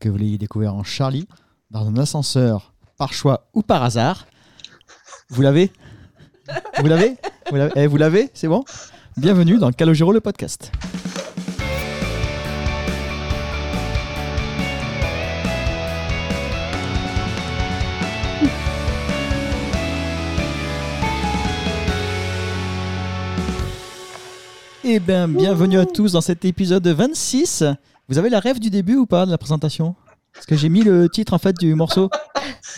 que vous l'ayez découvert en Charlie, dans un ascenseur, par choix ou par hasard. Vous l'avez Vous l'avez Vous l'avez Eh, Vous l'avez C'est bon Bienvenue dans Calogero le podcast. Eh bien, bienvenue à tous dans cet épisode 26. Vous avez la rêve du début ou pas de la présentation? Parce que j'ai mis le titre en fait du morceau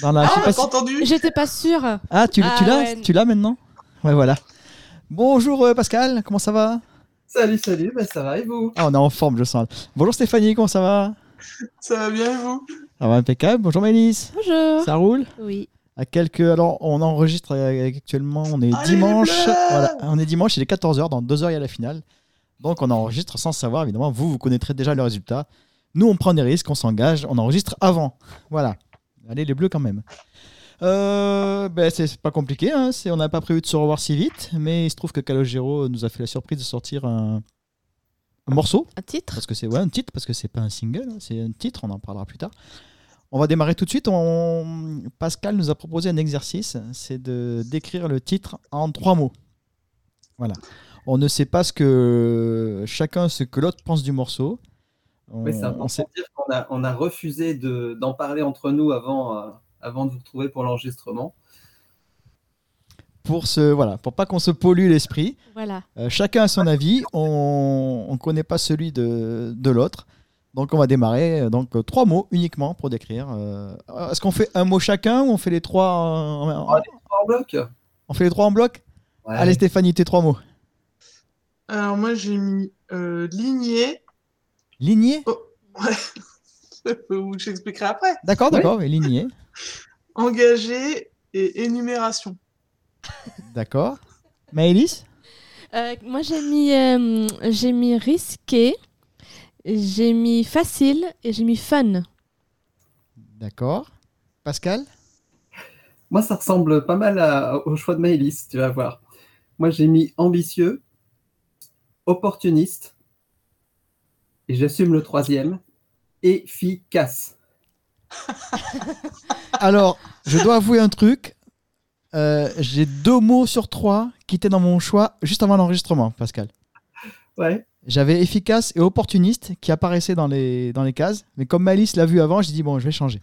dans la. Ah, pas si- entendu J'étais pas sûre. Ah, tu, Ah, tu l'as? Ouais. Tu l'as maintenant? Ouais, voilà. Bonjour euh, Pascal, comment ça va? Salut, salut, bah ça va et vous? Ah, on est en forme, je sens. Bonjour Stéphanie, comment ça va? Ça va bien et vous? Ça va impeccable. Bonjour Mélisse, Bonjour. ça roule? Oui. À quelques. Alors, on enregistre euh, actuellement, on est Allez, dimanche. Voilà, on est dimanche, il est 14h, dans 2h il y a la finale. Donc, on enregistre sans savoir, évidemment. Vous, vous connaîtrez déjà le résultat. Nous, on prend des risques, on s'engage, on enregistre avant. Voilà. Allez, les bleus quand même. Euh, ben, c'est pas compliqué, hein, on n'a pas prévu de se revoir si vite, mais il se trouve que Calogero nous a fait la surprise de sortir un, un morceau Un titre parce que c'est ouais, un titre, parce que c'est pas un single, hein, c'est un titre, on en parlera plus tard. On va démarrer tout de suite. On... Pascal nous a proposé un exercice, c'est de décrire le titre en trois mots. Voilà. On ne sait pas ce que chacun ce que l'autre pense du morceau. On, Oui, c'est on important sait- de dire qu'on a, on a refusé de- d'en parler entre nous avant, euh, avant de vous retrouver pour l'enregistrement. pour ce voilà, pour pas qu'on se pollue l'esprit. Voilà. Euh, chacun a son avis. On ne connaît pas celui de, de l'autre. Donc on va démarrer. euh, Donc trois mots uniquement pour décrire. Euh, Est-ce qu'on fait un mot chacun ou on fait les trois en- en- Allez. En bloc On fait les trois en bloc? Ouais. Allez Stéphanie, tes trois mots. Alors moi j'ai mis euh, lignée. Ligné? Ou j'expliquerai après. D'accord, d'accord, et ligné? Engagé et énumération. D'accord. Maëlys? Euh, moi, j'ai mis, euh, j'ai mis risqué, j'ai mis facile et j'ai mis fun. D'accord. Pascal? Moi, ça ressemble pas mal à- au choix de Maëlys, tu vas voir. Moi, j'ai mis ambitieux, opportuniste, et j'assume le troisième, efficace. Alors, je dois avouer un truc. Euh, J'ai deux mots sur trois qui étaient dans mon choix juste avant l'enregistrement, Pascal. Ouais. J'avais efficace et opportuniste qui apparaissaient dans les, dans les cases. Mais comme Malice l'a vu avant, j'ai dit bon, je vais changer.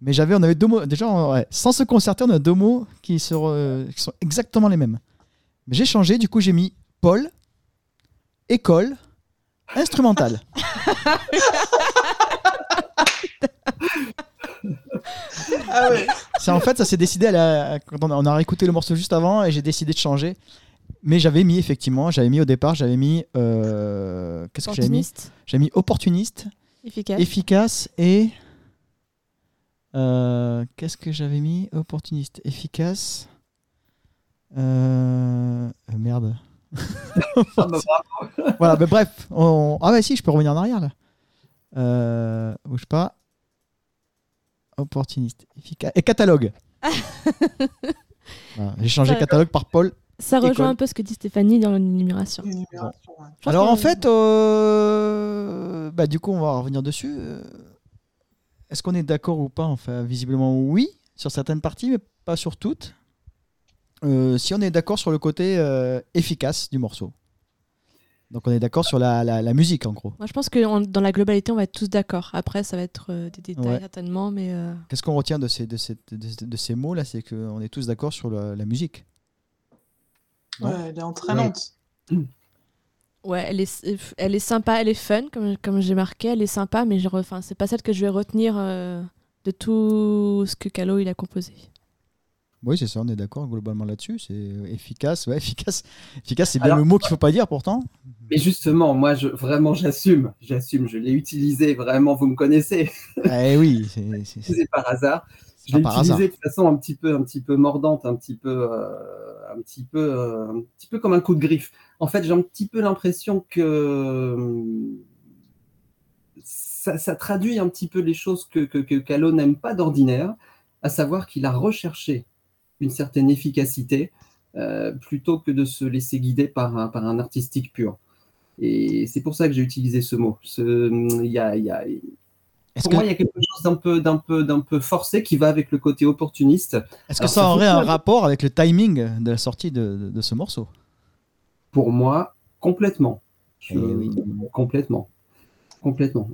Mais j'avais, on avait deux mots. Déjà, on- ouais, sans se concerter, on a deux mots qui, se re- qui sont exactement les mêmes. Mais j'ai changé, du coup, j'ai mis Paul, école, instrumental. Ah ouais. En fait, ça s'est décidé à la- quand on a, on a réécouté le morceau juste avant et j'ai décidé de changer. Mais j'avais mis effectivement, j'avais mis au départ, j'avais mis euh, qu'est-ce que j'avais mis? Opportuniste, J'avais mis opportuniste, efficace. efficace et euh, qu'est-ce que j'avais mis? Opportuniste, efficace. Euh, merde. Voilà, mais bref. on- Ah bah si, je peux revenir en arrière là. Euh, bouge pas. Opportuniste, efficace et catalogue. Voilà, J'ai changé Ça- catalogue par Paul. Ça rejoint école. un peu ce que dit Stéphanie dans l'énumération. Alors en fait, euh, bah, du coup, on va revenir dessus. Euh, Est-ce qu'on est d'accord ou pas? Enfin, visiblement oui, sur certaines parties, mais pas sur toutes. Euh, si on est d'accord sur le côté euh, efficace du morceau. Donc on est d'accord sur la, la- la musique en gros. Moi, je pense que dans la globalité, on va être tous d'accord. Après, ça va être euh, des détails Ouais. certainement, mais euh, Qu'est-ce qu'on retient de ces, de ces, de, de ces mots là C'est qu'on est tous d'accord sur la, la musique. Ouais, elle est entraînante. ouais, elle est, elle est sympa, elle est fun, comme, comme j'ai marqué, elle est sympa, mais je, enfin, c'est pas celle que je vais retenir euh, de tout ce que Calo il a composé. Oui, c'est ça, on est d'accord globalement là-dessus. C'est efficace. Ouais, efficace. Efficace, c'est bien Alors- le mot qu'il faut pas dire pourtant. Mais justement, moi, je, vraiment, j'assume. J'assume. Je l'ai utilisé. Vraiment, vous me connaissez. eh oui, c'est- par hasard. Je l'ai par hasard. utilisé de façon un petit peu, un petit peu mordante, un petit peu, euh, un petit peu, euh, un petit peu comme un coup de griffe. En fait, j'ai un petit peu l'impression que euh, ça, ça traduit un petit peu les choses que, que, que Calo n'aime pas d'ordinaire, à savoir qu'il a recherché une certaine efficacité euh, plutôt que de se laisser guider par un, par un artistique pur. Et c'est pour ça que j'ai utilisé ce mot. Ce- y a, y a- Pour que, moi, il y a quelque chose d'un peu, d'un peu, d'un peu forcé qui va avec le côté opportuniste. est-ce que ça ça aurait un rapport avec le timing de la sortie de, de- de ce morceau? Pour moi, complètement. Je- Eh oui. Complètement.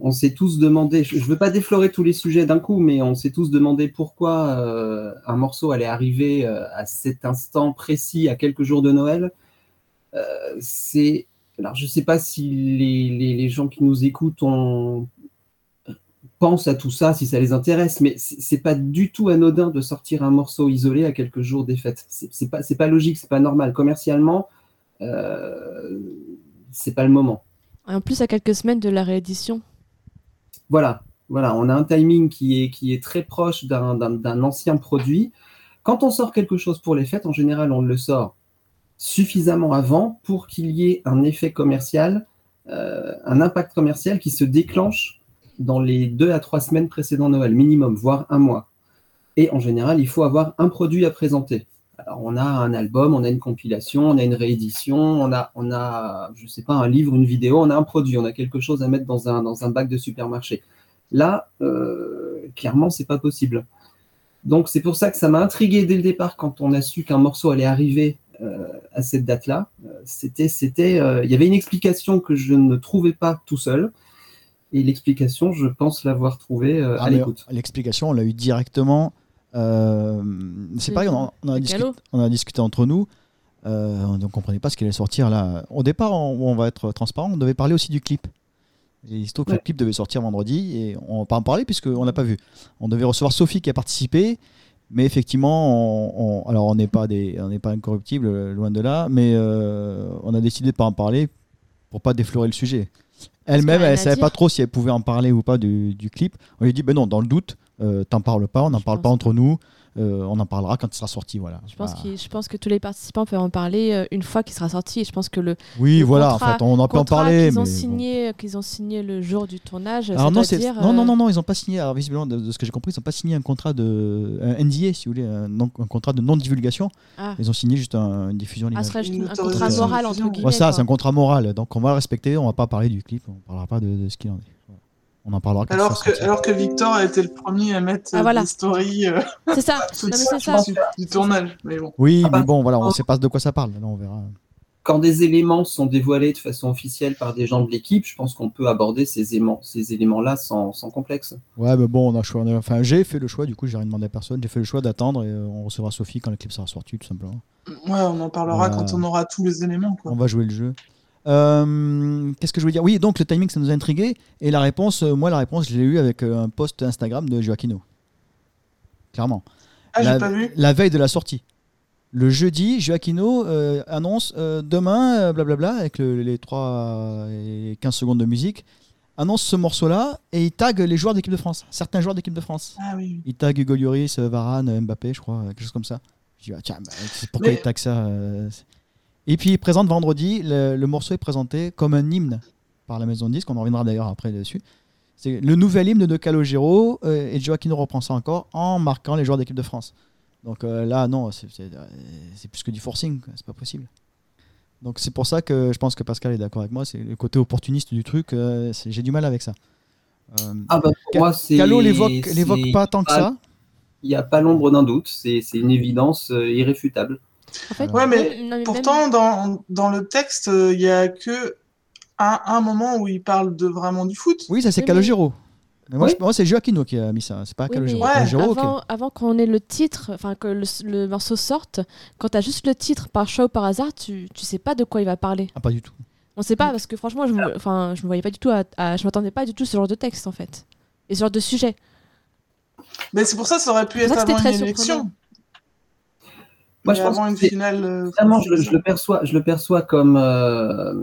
On s'est tous demandé, je ne veux pas déflorer tous les sujets d'un coup, mais on s'est tous demandé pourquoi euh, un morceau allait arriver euh, à cet instant précis, à quelques jours de Noël. Euh, c'est, alors je ne sais pas si les, les- gens qui nous écoutent pensent à tout ça, si ça les intéresse, mais c'est pas du tout anodin de sortir un morceau isolé à quelques jours des fêtes. C'est pas, pas logique, c'est pas normal. Commercialement, c'est pas le moment. En plus, à quelques semaines de la réédition. Voilà, voilà, on a un timing qui est, très proche d'un ancien produit. Quand on sort quelque chose pour les fêtes, en général, on le sort suffisamment avant pour qu'il y ait un effet commercial, euh, un impact commercial qui se déclenche dans les deux à trois semaines précédant Noël, minimum, voire un mois. Et en général, il faut avoir un produit à présenter. On a un album, on a une compilation, on a une réédition, on a, on a, je sais pas, un livre, une vidéo, on a un produit, on a quelque chose à mettre dans un, dans un bac de supermarché. Là, euh, clairement, c'est pas possible. Donc, c'est pour ça que ça m'a intrigué dès le départ quand on a su qu'un morceau allait arriver euh, à cette date-là. Euh, C'était, c'était, euh, il y avait une explication que je ne trouvais pas tout seul. Et l'explication, je pense l'avoir trouvée Ah, à mais l'écoute. L'explication, on l'a eu directement. Euh, c'est pareil, on, a- on a le discuté, galop. on a discuté entre nous. Euh, on ne comprenait pas ce qui allait sortir là. Au départ, on, on va être transparent, on devait parler aussi du clip. Et il se trouve que le clip devait sortir vendredi et on va pas en parler puisqu'on l'a pas vu. On devait recevoir Sophie qui a participé, mais effectivement, on, alors on n'est pas des, on pas incorruptible, loin de là, mais euh, on a décidé de pas en parler pour pas déflorer le sujet. Elle-même, elle à savait pas trop si elle pouvait en parler ou pas du, du clip. On lui a dit, ben non, dans le doute, euh, t'en parles pas, on n'en parle pas entre nous, euh, on en parlera quand il sera sorti, voilà. Je pense, qu'il- je pense que tous les participants peuvent en parler euh, une fois qu'il sera sorti. Et je pense que le oui, le voilà, contrat- en fait, on en peut en contrat parler. qu'ils ont, mais bon. signé, qu'ils ont signé le jour du tournage, ça Alors non, doit c'est- dire, non, non, non, non, ils n'ont pas signé. Alors visiblement, de, de ce que j'ai compris, ils n'ont pas signé un contrat de un NDA, si vous voulez, un, non- un contrat de non-divulgation. Ah, Ils ont signé juste un- une diffusion ah, serait Une un contrat moral entre guillemets. Ouais, ça, c'est un contrat moral. Donc on va le respecter. On va pas parler du clip. On parlera pas de, de ce qu'il en est. On en parlera quand Alors que, alors que Victor a été le premier à mettre Ah, euh, voilà. des stories euh, C'est ça. Non, mais c'est ça. du, du tournage. Mais bon. Oui, Ah bah, mais bon, voilà, on oh. sait pas de quoi ça parle. Là, on verra. Quand des éléments sont dévoilés de façon officielle par des gens de l'équipe, je pense qu'on peut aborder ces éléments, ces éléments-là sans, sans complexe. Ouais, mais bon, on a a- Enfin, j'ai fait le choix. Du coup, j'ai rien demandé à personne. J'ai fait le choix d'attendre et euh, on recevra Sophie quand le clip sera sorti, tout simplement. Ouais, on en parlera Voilà. quand on aura tous les éléments. Quoi. On va jouer le jeu. Euh, Qu'est-ce que je voulais dire? Oui, donc le timing, ça nous a intrigué. Et la réponse, euh, moi, la réponse, je l'ai eu avec euh, un post Instagram de Joaquino. Clairement. Ah, la, pas vu. la veille de la sortie. Le jeudi, Joaquino euh, annonce demain, blablabla, avec le- les 3 et 15 secondes de musique, annonce ce morceau-là et il tag les joueurs d'équipe de France, certains joueurs d'équipe de France. Ah oui. Il tag Hugo Lloris, Varane, Mbappé, je crois, quelque chose comme ça. Je dis, ah, tiens, bah, pourquoi Mais- il tag ça Et puis il présente vendredi, le, le morceau est présenté comme un hymne par la maison de disque, on en reviendra d'ailleurs après dessus. C'est le nouvel hymne de Calogero euh, et Joaquino reprend ça encore en marquant les joueurs d'équipe de France. Donc euh, là, non, c'est euh, c'est plus que du forcing, c'est pas possible. Donc c'est pour ça que je pense que Pascal est d'accord avec moi, c'est le côté opportuniste du truc, euh, j'ai du mal avec ça. Ah bah pour Ca- moi, c'est. Calo l'évoque pas tant que ça. Il n'y a pas l'ombre d'un doute, c'est une évidence irréfutable. En fait, Ouais, mais même- non, mais Pourtant, dans, dans le texte, il y a que un, un moment où il parle de vraiment du foot. Oui, ça c'est Oui, Calogero. Mais moi, Oui. je- moi, c'est Joaquino qui a mis ça, c'est pas Oui, Calogero. mais Ouais. Calogero, ok. avant, avant qu'on ait le titre, enfin que le, le morceau sorte, quand t'as juste le titre par choix ou par hasard, tu, tu sais pas de quoi il va parler. Ah, pas du tout. On sait pas parce que franchement, je me, enfin, je me voyais pas du tout, à, à- je m'attendais pas du tout à ce genre de texte en fait, et ce genre de sujet. Mais c'est pour ça que ça aurait pu être avant une très élection. surprenant. Moi, Mais je pense avant que une c'est- finale. euh, Vraiment, je, le- saison. je le perçois, je le perçois comme euh,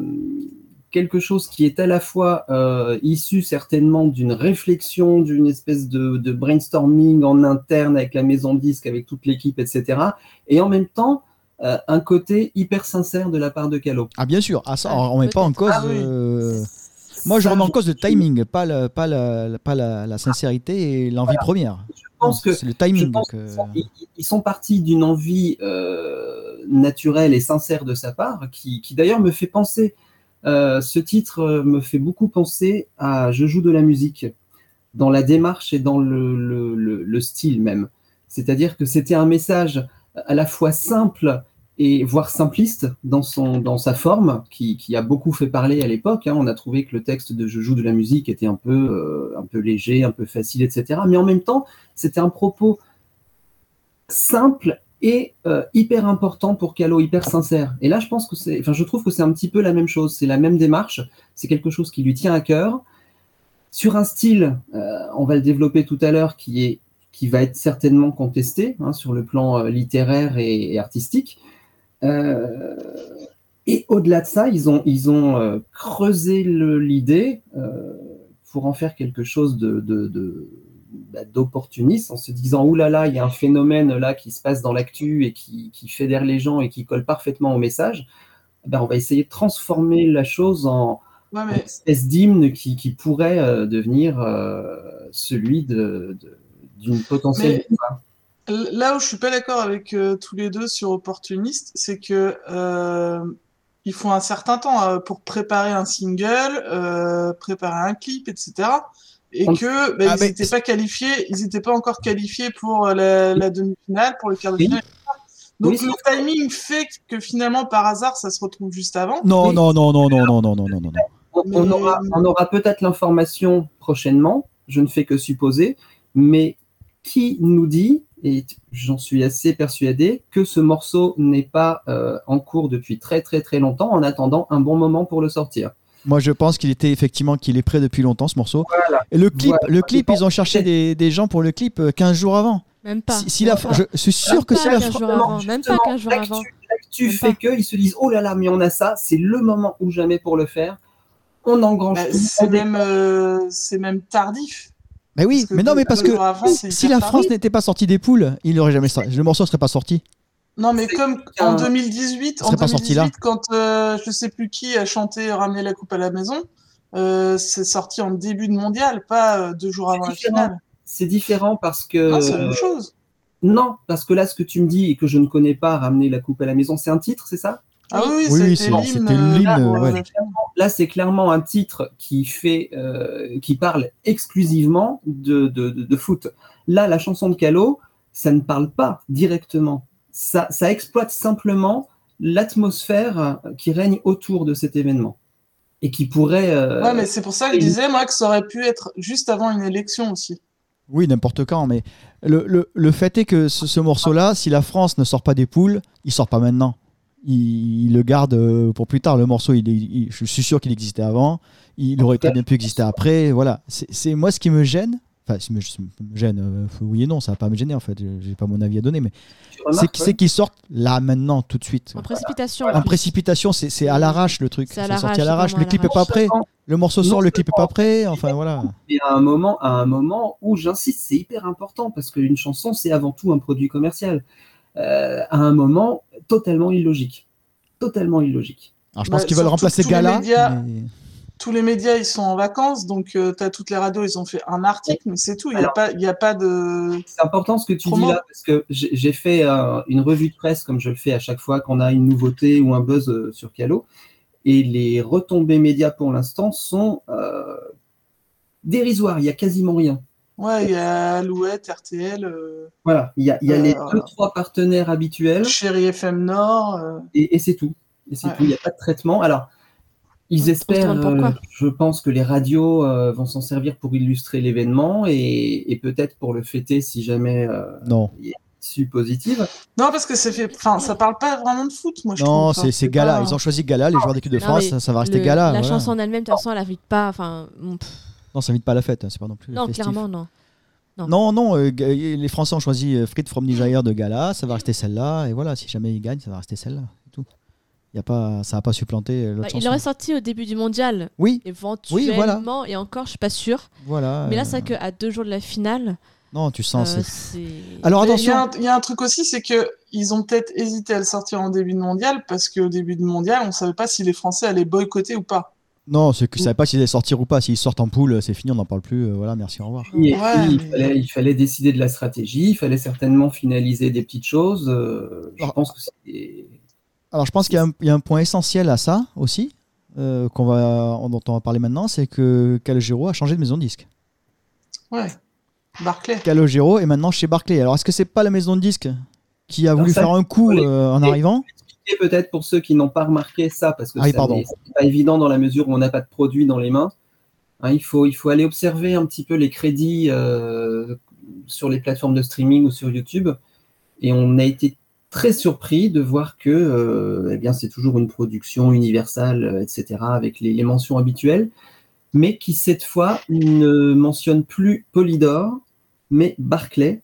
quelque chose qui est à la fois euh, issu certainement d'une réflexion, d'une espèce de, de brainstorming en interne avec la maison de disque, avec toute l'équipe, etc. Et en même temps, euh, un côté hyper sincère de la part de Calo. Ah, bien sûr. Ah, ça, Ah, on met pas en cause. Ah oui. euh, Moi, je remets en cause le timing, pas, le, pas, la, pas la, la sincérité et l'envie première. Je pense que c'est le timing. sont, ils- ils sont partis d'une envie euh, naturelle et sincère de sa part, qui, qui d'ailleurs me fait penser, euh, ce titre euh, me fait beaucoup penser à Je joue de la musique. dans la démarche et dans le, le, le, le style même. C'est-à-dire que c'était un message à la fois simple et voire simpliste dans, son, dans sa forme, qui, qui a beaucoup fait parler à l'époque. Hein. On a trouvé que le texte de Je joue de la musique était un peu, euh, un peu léger, un peu facile, etc. Mais en même temps, c'était un propos simple et euh, hyper important pour Calo, hyper sincère. Et là, je pense que c'est, enfin, je trouve que c'est un petit peu la même chose. C'est la même démarche. C'est quelque chose qui lui tient à cœur. Sur un style, euh, on va le développer tout à l'heure, qui qui va être certainement contesté hein, sur le plan littéraire et artistique. Euh, et au-delà de ça, ils ont, ils ont euh, creusé l'idée euh, pour en faire quelque chose de, de- de- bah, d'opportuniste en se disant Ouh là là, il y a un phénomène là qui se passe dans l'actu et qui, qui fédère les gens et qui colle parfaitement au message. Ben, on va essayer de transformer la chose en Ouais, une espèce d'hymne qui, qui pourrait euh, devenir euh, celui de, de- d'une potentielle. Là où je suis pas d'accord avec euh, tous les deux sur opportuniste, c'est que euh, il faut un certain temps euh, pour préparer un single, euh, préparer un clip, etc. Et On- que bah, Ah, ils mais n'étaient pas qualifiés, ils n'étaient pas encore qualifiés pour la, la demi-finale, pour le quart de Oui. finale. Donc Oui, le timing fait que finalement par hasard ça se retrouve juste avant. Non, Oui. non, non, non, non, non, non, non, non, non. On, on Mais- aura, on aura peut-être l'information prochainement, je ne fais que supposer, mais qui nous dit, et j'en suis assez persuadé, que ce morceau n'est pas euh, en cours depuis très très très longtemps en attendant un bon moment pour le sortir. Moi, je pense qu'il était effectivement qu'il est prêt depuis longtemps ce morceau. Voilà. Et le clip, Voilà. le clip, ils ont cherché des, des gens pour le clip euh, 15 jours avant. Même pas. Si, si la, Même pas. je suis sûr Même que si la 15 jours Justement, avant. Même pas justement, 15 jours avant. L'actu fait qu'ils se disent oh là là, mais on a ça, c'est le moment ou jamais pour le faire. On engrange Bah, c'est même euh, c'est même tardif. Mais oui, mais non, mais parce que avant, si la France n'était pas sortie des poules, il aurait jamais sorti. Le morceau serait pas sorti. Non, mais comme en 2018, Ça en serait pas sorti là. 2018 quand euh, je sais plus qui a chanté Ramener la coupe à la maison, euh, c'est sorti en début de mondial, pas euh, deux jours avant la finale. C'est différent parce que Non, c'est la même chose. non, parce que là, ce que tu me dis et que je ne connais pas, ramener la coupe à la maison, c'est un titre, c'est ça? Ah oui, Oui, oui, c'était l'hymne. euh, ouais. Là, c'est clairement un titre qui fait, euh, qui parle exclusivement de, de, de- de foot. Là, la chanson de Calo, ça ne parle pas directement. Ça, ça exploite simplement l'atmosphère qui règne autour de cet événement et qui pourrait. euh, Ouais, mais c'est pour ça que je disais, moi, que ça aurait pu être juste avant une élection aussi. Oui, n'importe quand, mais le, le, le fait est que ce, ce morceau-là, si la France ne sort pas des poules, il sort pas maintenant. Il, il le garde euh, pour plus tard. Le morceau, il, je suis sûr qu'il existait avant. Il aurait très bien pu exister après. Voilà. C'est moi ce qui me gêne. Enfin, ce qui me, gêne, euh, oui et non, ça va pas me gêner en fait. J'ai pas mon avis à donner, mais c'est qu'ils sortent là maintenant, tout de suite. En précipitation. En précipitation, c'est à l'arrache le truc. C'est sorti l'arrache, à l'arrache. Le clip est pas prêt. Le morceau Non sort, le clip est pas prêt. Enfin voilà. Et à un moment, à un moment où j'insiste, c'est hyper important parce qu'une chanson, c'est avant tout un produit commercial. Euh, à un moment totalement illogique, totalement illogique. Alors je Bah, pense qu'ils veulent remplacer tous les Gala. médias- mais- Tous les médias, ils sont en vacances, donc euh, t'as toutes les radios, ils ont fait un article, mais c'est tout. Il n'y a, pas- il y a pas de. C'est important ce que tu dis là parce que j'ai fait euh, une revue de presse comme je le fais à chaque fois qu'on a une nouveauté ou un buzz euh, sur Calo et les retombées médias pour l'instant sont euh, dérisoires. Il y a quasiment rien. Ouais, il y a Alouette, RTL, euh, Voilà, il y a, il y a les Euh, deux trois partenaires habituels Chéri FM Nord. euh, et, et c'est tout. Et c'est Ouais. tout. Il n'y a pas de traitement. Alors, ils On espèrent, euh, je pense que les radios euh, vont s'en servir pour illustrer l'événement et, et peut-être pour le fêter si jamais euh, Non. issue positive. Non, parce que c'est fait. Enfin, ça parle pas vraiment de foot, moi je. Non, Enfin, c'est c'est Gala. pas- Ils ont choisi Gala, les joueurs d'équipe de Non, France, ça, ça va rester Le- Gala. La voilà. chanson en elle-même, de toute façon, elle invite pas. Enfin, bon, pff, Non, ça invite pas à la fête, hein, c'est pas non plus non, festif. clairement, non. non. Non, non, euh, Ga- les Français ont choisi euh, Frites from Niger de Gala, ça va rester celle-là, et voilà, si jamais ils gagnent, ça va rester celle-là, tout. Y a pas, ça va pas supplanter euh, l'autre Bah, il aurait sorti au début du mondial, Oui, éventuellement, voilà. et encore, je suis pas sûre. voilà. Mais là, euh, c'est vrai qu'à deux jours de la finale, Non, tu sens, euh. Alors Mais Il y, attention, a un- il y a un truc aussi, c'est que ils ont peut-être hésité à le sortir en début de mondial parce qu'au début de mondial, on savait pas si les Français allaient boycotter ou pas. Non, c'est que je savais pas s'ils allaient sortir ou pas. S'ils sortent en poule, c'est fini, on n'en parle plus. euh, voilà, merci, au revoir. Et Ouais, puis, il, mais- fallait, il fallait décider de la stratégie, il fallait certainement finaliser des petites choses. euh, je Alors- pense que c'est. Alors je pense qu'il y, a un- il y a un point essentiel à ça aussi, euh, qu'on va, dont on va parler maintenant, c'est que Calogero a changé de maison de disque. Ouais. Barclay. Calogero est maintenant chez Barclay. Alors est-ce que c'est pas la maison de disques qui a voulu ça, faire un coup euh, en arrivant? Peut-être pour ceux qui n'ont pas remarqué ça, parce que Ah c'est pas évident dans la mesure où on n'a pas de produit dans les mains. Hein, il, faut, il faut aller observer un petit peu les crédits euh, sur les plateformes de streaming ou sur YouTube. Et on a été très surpris de voir que euh, eh bien, c'est toujours une production universelle, euh, etc., avec les, les mentions habituelles, mais qui cette fois ne mentionne plus Polydor, mais Barclay.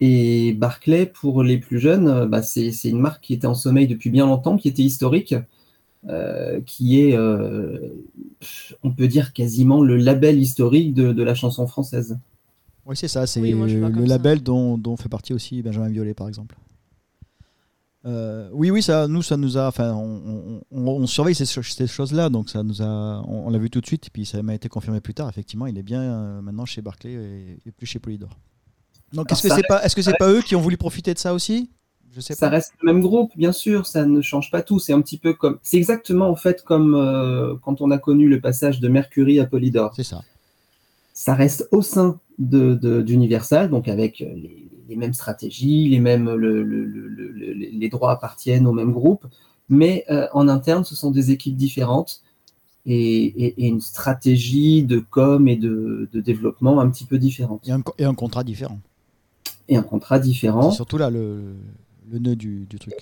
Et Barclay, pour les plus jeunes, euh, bah, c'est une marque qui était en sommeil depuis bien longtemps, qui était historique, euh, qui est, euh, on peut dire, quasiment le label historique de, de la chanson française. Oui, c'est ça. C'est Oui, le label dont, dont fait partie aussi Benjamin Violet, par exemple. Euh, oui, oui, ça, nous, ça nous a. Enfin, on, on- on- on surveille ces, cho- ces choses-là, donc ça nous a. On, on l'a vu tout de suite, et puis ça m'a été confirmé plus tard. Effectivement, il est bien euh, maintenant chez Barclay et, et plus chez Polydor. Donc, est-ce que c'est pas, est-ce que c'est pas eux qui ont voulu profiter de ça aussi? Je sais Ça pas. reste le même groupe, bien sûr, ça ne change pas tout. C'est un petit peu comme. C'est exactement en fait comme euh, quand on a connu le passage de Mercury à Polydor. C'est ça. ça reste au sein de, de- d'Universal, donc avec euh, les, les mêmes stratégies, les mêmes le- le- le- le- le- les droits appartiennent au même groupe, mais euh, en interne, ce sont des équipes différentes et, une stratégie de com et de, de développement un petit peu différente Et un, co- et un contrat différent. Et un contrat différent C'est surtout là le, le nœud du, du truc.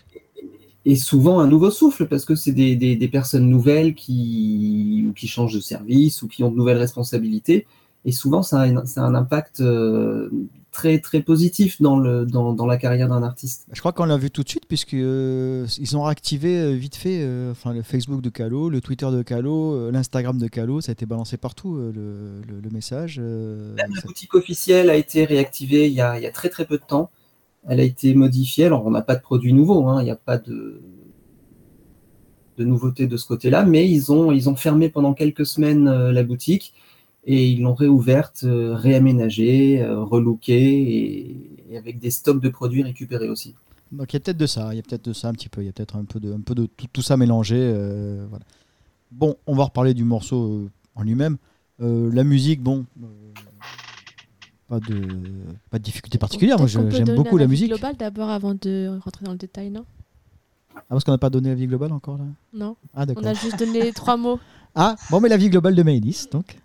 et souvent un nouveau souffle parce que c'est des, des- des personnes nouvelles qui, ou qui changent de service ou qui ont de nouvelles responsabilités. Et souvent, ça a, un- ça a un impact euh, très, très positif dans, le, dans, dans la carrière d'un artiste. Je crois qu'on l'a vu tout de suite, puisqu'ils ont réactivé euh, vite fait euh, enfin, le Facebook de Calo, le Twitter de Calo, euh, l'Instagram de Calo. Ça a été balancé partout, euh, le, le- le message. euh, Même la boutique officielle a été réactivée il y a, il y a très très peu de temps. Elle a été modifiée. Alors, on n'a pas de produit nouveau, hein, il n'y a pas de, de nouveauté de ce côté-là, mais ils ont, ils ont fermé pendant quelques semaines euh, la boutique et ils l'ont réouverte, euh, réaménagée, euh, relookée et, et avec des stocks de produits récupérés aussi. Donc il y a peut-être de ça, il y a peut-être de ça un petit peu, il y a peut-être un peu de, un peu de tout, tout ça mélangé. euh, voilà. Bon, on va reparler du morceau en lui-même. Euh, la musique, bon, euh, pas de, pas de difficulté particulière. Moi, j'aime beaucoup la musique. global d'abord avant de rentrer dans le détail, non? Ah, parce qu'on n'a pas donné la vie globale encore là? Non. Ah d'accord. On a juste donné trois mots. Ah, bon, mais la vie globale de Maëlys, donc.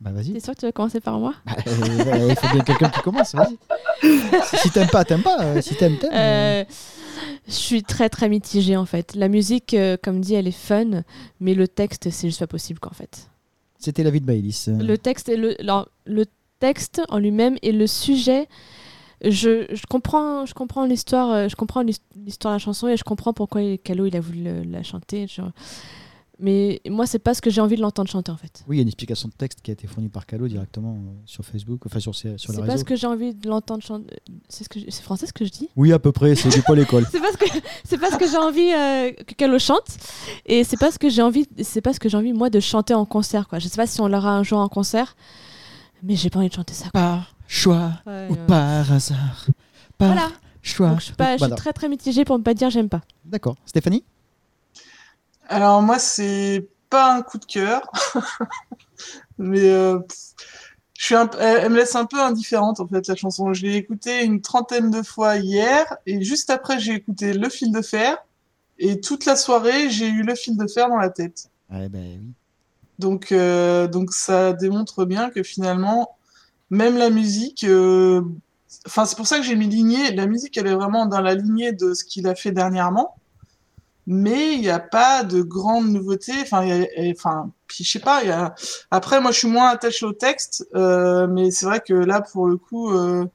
Bah vas-y. T'es sûr que tu vas commencer par moi? Bah, euh, il faut bien quelqu'un qui commence, vas-y. si t'aimes pas, t'aimes pas. euh, Si t'aimes, t'aimes. Euh, Je suis très très mitigée en fait. La musique, euh, comme dit, elle est fun, mais le texte, c'est juste pas possible qu'en fait. C'était la vie de euh. Le texte, et le, alors, le texte en lui-même et le sujet, je, je comprends, je comprends l'histoire, je comprends l'his- l'histoire de la chanson et je comprends pourquoi Calo il a voulu la chanter. Mais moi, c'est pas ce que j'ai envie de l'entendre chanter en fait. Oui, il y a une explication de texte qui a été fournie par Calo directement euh, sur Facebook, enfin sur, sur les C'est pas réseaux. ce que j'ai envie de l'entendre chanter. C'est ce que je- c'est français ce que je dis? Oui, à peu près, c'est du pas l'école. C'est pas ce que c'est pas ce que j'ai envie euh, que Calo chante et c'est pas ce que j'ai envie c'est pas ce que j'ai envie moi de chanter en concert quoi. Je sais pas si on l'aura un jour en concert, mais j'ai pas envie de chanter ça. quoi. Par choix Ouais, ou euh, par hasard. Par Voilà. choix. Donc, je suis, pas, je suis Voilà. très très mitigée pour ne pas dire j'aime pas. D'accord. Stéphanie? Alors moi, c'est pas un coup de cœur, mais euh, je suis un, elle, me laisse un peu indifférente en fait la chanson. Je l'ai écoutée une trentaine de fois hier et juste après j'ai écouté Le fil de fer et toute la soirée j'ai eu Le fil de fer dans la tête. Ouais, ben oui. Donc euh, donc ça démontre bien que finalement même la musique, euh, enfin c'est pour ça que j'ai mis lignée. La musique elle est vraiment dans la lignée de ce qu'il a fait dernièrement mais il n'y a pas de grandes nouveautés. Enfin, enfin, puis je sais pas. Y a... Après, moi, je suis moins attaché au texte, euh, mais c'est vrai que là, pour le coup, euh,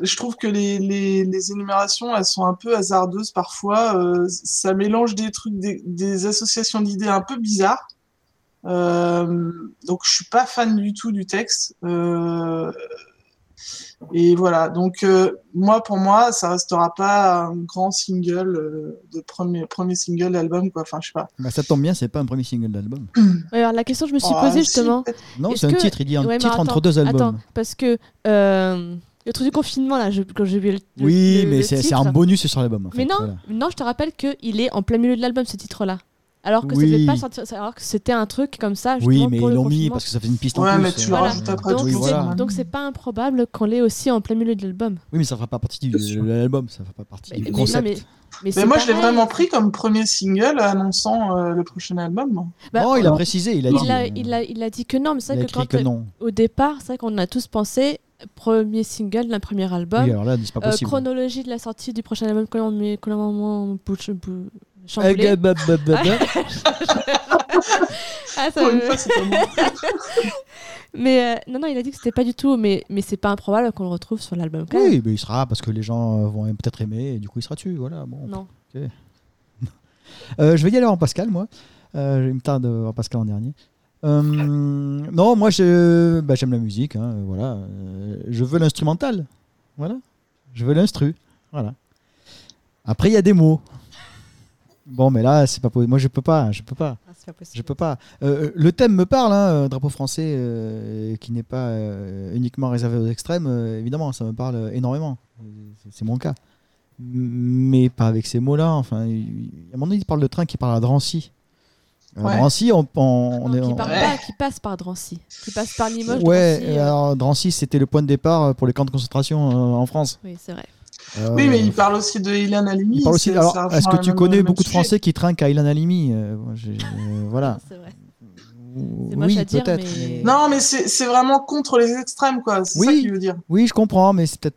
je trouve que les, les, les énumérations, elles sont un peu hasardeuses parfois. Euh, ça mélange des trucs, des, des associations d'idées un peu bizarres. Donc, je suis pas fan du tout du texte. Et voilà, donc euh, moi pour moi, ça restera pas un grand single euh, de premier premier single d'album quoi. Enfin, je sais pas. Bah, ça tombe bien, c'est pas un premier single d'album. Alors la question que je me suis Oh, posée justement. Non, c'est un que- titre, il dit un Ouais, mais titre attends, entre deux albums. Attends, parce que euh, le truc du confinement là, je, quand j'ai vu le, oui, le- mais c'est titre- un bonus sur l'album. en Mais fait, non, voilà. non, je te rappelle qu'il est en plein milieu de l'album ce titre-là. Alors que Oui. ça devait pas sortir, alors que c'était un truc comme ça. Oui, mais pour ils le l'ont mis parce que ça fait une piste en Ouais, plus. mais tu euh, Voilà. rajoutes après Donc, Oui, c'est- voilà. donc c'est pas improbable qu'on l'ait aussi en plein milieu de l'album. Oui, mais ça fera pas partie de l'album, ça fera pas partie Mais- du mais non, concept. mais- Mais, Mais c'est moi, je l'ai vraiment pris comme premier single annonçant euh, le prochain album. Bah, non, il a précisé, il a dit. il a, il, a, il a dit que non, mais c'est il a vrai que écrit quand que non. au départ, c'est vrai qu'on a tous pensé premier single d'un premier album. Oui, alors là, c'est pas Euh, chronologie de la sortie du prochain album que chamboulé. Ah, ça me- fois. Mais euh, non, non, il a dit que c'était pas du tout, mais, mais c'est pas improbable qu'on le retrouve sur l'album. Oui, mais il sera parce que les gens euh, vont peut-être aimer et du coup il sera dessus. Voilà, bon. Non. Euh, je vais y aller en Pascal, moi. Euh, il me tarde en Pascal en dernier. Euh, non, moi je, bah, j'aime la musique. hein, voilà, Euh, je veux l'instrumental. Voilà, je veux l'instru. Voilà. Après il y a des mots. Bon, mais là c'est pas possible. Moi je peux pas, je peux pas. Ah, c'est pas possible. Je peux pas. Euh, le thème me parle, hein, euh, drapeau français euh, qui n'est pas euh, uniquement réservé aux extrêmes. euh, évidemment, ça me parle énormément. C'est- mon cas. Mais pas avec ces mots-là. Enfin, il- à un moment donné, il parle de train qui parle à Drancy. Euh, Ouais. Drancy, on, on- on Non, est. qui, on- part Ouais. pas, qui passe par Drancy, qui passe par Limoges. ouais, Drancy, euh, alors Drancy, c'était le point de départ pour les camps de concentration euh, en France. Oui, c'est vrai. Euh, Oui, mais il parle aussi de Ilan Halimi. il parle aussi. c'est- Alors, est-ce que tu connais beaucoup de. Français qui trinquent à Ilan Halimi Euh, euh, Voilà. C'est vrai. Oui, à dire, peut-être. mais- Non, mais c'est c'est vraiment contre les extrêmes, quoi. C'est Oui. ça qu'il veut dire. Oui, je comprends, mais c'est peut-être.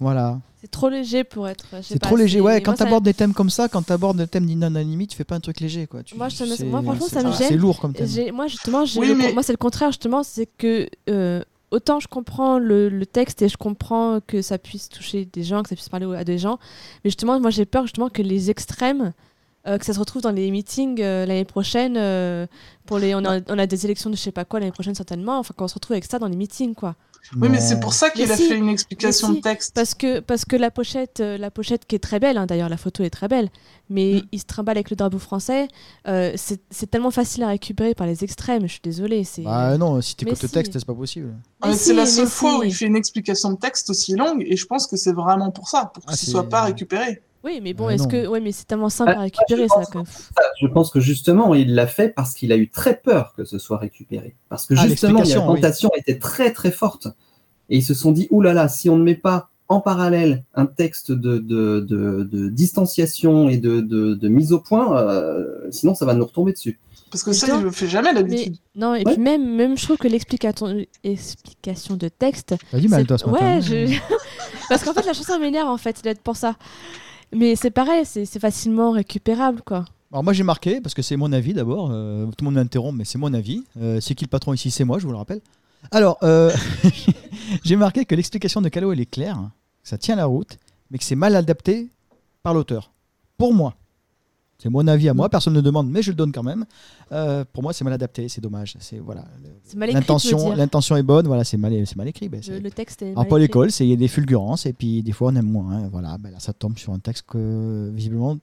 Voilà. C'est trop léger pour être. je sais C'est pas, trop léger. c'est- Ouais, quand tu abordes des thèmes comme ça, quand tu abordes le thème d'Inanimé, tu fais pas un truc léger. Quoi. Tu- Moi, c'est- franchement, ça c'est- me C'est gêne. lourd comme thème. J'ai- Moi, justement, j'ai Oui, le- mais- moi, c'est le contraire, justement, c'est que euh, autant je comprends le, texte et je comprends que ça puisse toucher des gens, que ça puisse parler à des gens, mais justement, moi, j'ai peur justement que les extrêmes, euh, que ça se retrouve dans les meetings euh, l'année prochaine, euh, pour les, on, a, on a des élections de je sais pas quoi l'année prochaine certainement, enfin, qu'on se retrouve avec ça dans les meetings, quoi. Oui, mais c'est pour ça qu'il a si, fait une explication si, de texte. Parce que, parce que la pochette, euh, la pochette qui est très belle, hein, d'ailleurs la photo est très belle, mais Mm. il se trimballe avec le drapeau français, euh, c'est c'est tellement facile à récupérer par les extrêmes, je suis désolée. c'est Bah non, si tu Mais écoutes le si. texte, c'est pas possible. Ah, c'est si, la seule fois où il fait une explication de texte aussi longue, et je pense que c'est vraiment pour ça, pour que Ah, ce soit pas récupéré. Oui, mais bon, Ah, est-ce que. Ouais, mais c'est tellement simple Ah, à récupérer, je ça, pense quand même. Je pense que justement, il l'a fait parce qu'il a eu très peur que ce soit récupéré. Parce que Ah, justement, la tentation était très très forte. Et ils se sont dit, oulala, là là, si on ne met pas en parallèle un texte de, de, de, de distanciation et de, de, de mise au point, euh, sinon ça va nous retomber dessus. Parce que ça, il le fait jamais Mais d'habitude. non, et Ouais. puis même, même, je trouve que l'explication explication de texte. T'as du mal, toi, ce matin. Ouais, je... parce qu'en fait, la chanson m'énerve, en fait, c'est d'être pour ça. Mais c'est pareil, c'est facilement récupérable, quoi. Alors moi j'ai marqué, parce que c'est mon avis d'abord, euh, tout le monde m'interrompt, mais c'est mon avis. Euh, c'est qui le patron ici? C'est moi, je vous le rappelle. Alors, euh, j'ai marqué que l'explication de Calo, elle est claire, hein, ça tient la route, mais que c'est mal adapté par l'auteur. Pour moi. C'est mon avis à moi, Mm. personne ne demande, mais je le donne quand même. Euh, pour moi, c'est mal adapté, c'est dommage. C'est voilà. le- C'est mal écrit, tu veux L'intention, l'intention est bonne, voilà, c'est mal, c'est mal écrit. ben, Le, le texte est. Écrit. l'école, c'est il y a des fulgurances et puis des fois on aime moins. hein, voilà, ben là ça tombe sur un texte que visiblement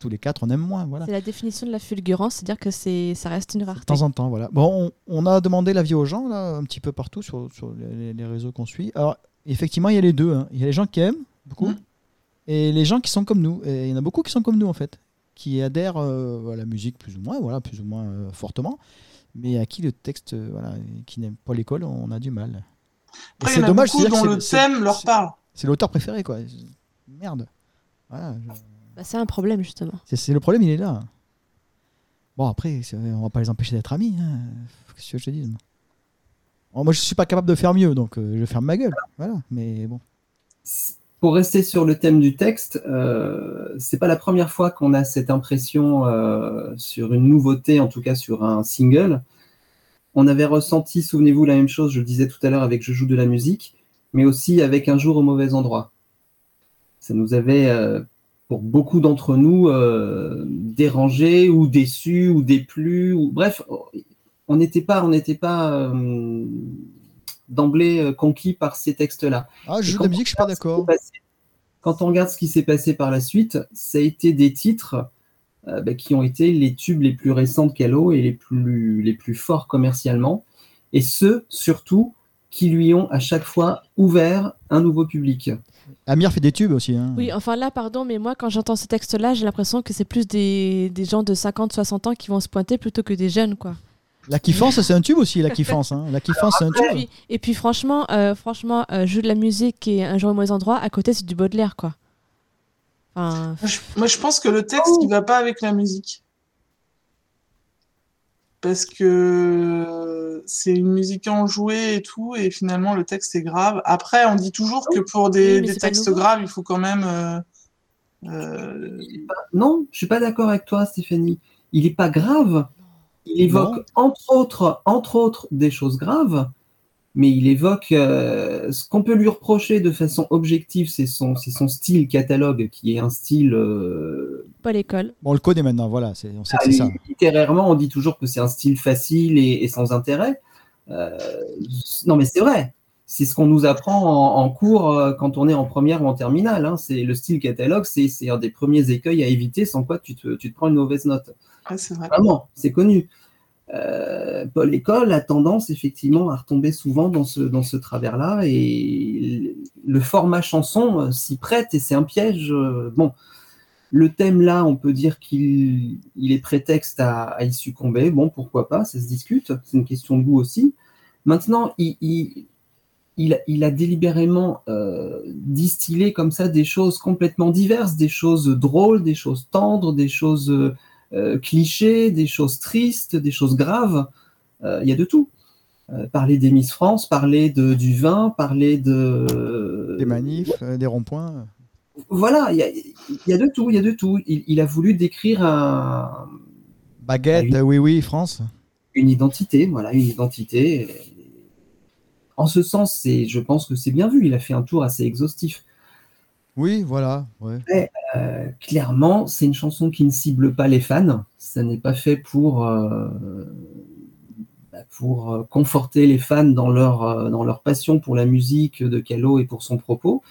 tous les quatre on aime moins. Voilà. C'est la définition de la fulgurance, c'est-à-dire que c'est ça reste une De rareté. temps en temps, voilà. Bon, on, on a demandé l'avis aux gens là, un petit peu partout sur, sur les, les réseaux qu'on suit. Alors effectivement, il y a les deux. hein. Il y a les gens qui aiment beaucoup Mhm. et les gens qui sont comme nous. Et il y en a beaucoup qui sont comme nous en fait, qui adhèrent euh, à la musique plus ou moins, voilà, plus ou moins euh, fortement, mais à qui le texte, euh, voilà, qui n'aime pas l'école, on a du mal. C'est dommage, dont le c'est- thème leur parle. C'est l'auteur préféré, quoi. Merde. Voilà, je- Bah, c'est un problème, justement. c'est, le problème, il est là. Bon, après, on va pas les empêcher d'être amis. Hein. Qu'est-ce que je te dis moi, je suis pas capable de faire mieux, donc euh, je ferme ma gueule. Voilà, mais bon. Pour rester sur le thème du texte, euh, c'est pas la première fois qu'on a cette impression euh, sur une nouveauté, en tout cas sur un single. On avait ressenti, souvenez-vous, la même chose, je le disais tout à l'heure avec Je joue de la musique, mais aussi avec Un jour au mauvais endroit. Ça nous avait, euh, pour beaucoup d'entre nous, euh, dérangé ou déçu ou déplu, bref, on n'était pas, on n'était pas d'emblée euh, conquis par ces textes-là. Ah, je de quand la musique, je suis pas on regarde ce qui d'accord. s'est passé- Quand on regarde ce qui s'est passé par la suite, ça a été des titres euh, bah, qui ont été les tubes les plus récents de Calo et les plus, les plus forts commercialement. Et ceux, surtout, qui lui ont à chaque fois ouvert un nouveau public. Amir fait des tubes aussi. hein. Oui, enfin là, pardon, mais moi, quand j'entends ce texte-là, j'ai l'impression que c'est plus des, des gens de 50, 60 ans qui vont se pointer plutôt que des jeunes, quoi. La kiffance, c'est un tube aussi, la kiffance. Hein. La kiffance, c'est un Et tube. puis, et puis franchement, euh, franchement euh, joue de la musique et un jour au mauvais endroit, à côté, c'est du Baudelaire, quoi. Enfin, Moi, je, moi, je pense que le texte, il va pas avec la musique. Parce que c'est une musique enjouée et tout, et finalement, le texte est grave. Après, on dit toujours que pour des, Oui, textes graves, il faut quand même. euh, euh, Non, je suis pas d'accord avec toi, Stéphanie. Il est pas grave. Il évoque Non. entre autres, entre autres, des choses graves, mais il évoque euh, ce qu'on peut lui reprocher de façon objective, c'est son, c'est son style catalogue, qui est un style euh, pas l'école. Bon, on le connaît maintenant, voilà. c'est- On sait que c'est ça. littérairement, on dit toujours que c'est un style facile et, et sans intérêt. Euh, non, mais c'est vrai. C'est ce qu'on nous apprend en, en cours quand on est en première ou en terminale. hein. C'est le style catalogue, c'est c'est un des premiers écueils à éviter, sans quoi tu te, tu te prends une mauvaise note. Ouais, c'est connu. Euh, Paul École a tendance effectivement à retomber souvent dans ce, dans ce travers-là et le format chanson euh, s'y prête et c'est un piège. euh, Bon, le thème là, on peut dire qu'il il est prétexte à, y succomber. Bon, pourquoi pas, ça se discute, c'est une question de goût aussi. Maintenant, il, il, a- délibérément distillé comme ça des choses complètement diverses, des choses drôles, des choses tendres, des choses clichés, des choses tristes, des choses graves. Euh, Il y a de tout. Euh, parler des Miss France, parler de, du vin, parler de... Des manifs, euh, des ronds-points. Voilà, il y y a de tout, il y a de tout. Il, il a voulu décrire un- Baguette, oui. euh, oui, France. une identité, voilà, une identité. En ce sens, je pense que c'est bien vu. Il a fait un tour assez exhaustif. Oui, voilà. Ouais. Euh, clairement, c'est une chanson qui ne cible pas les fans. Ça n'est pas fait pour, euh, bah, pour euh, conforter les fans dans leur, dans leur passion pour la musique de Calo et pour son propos.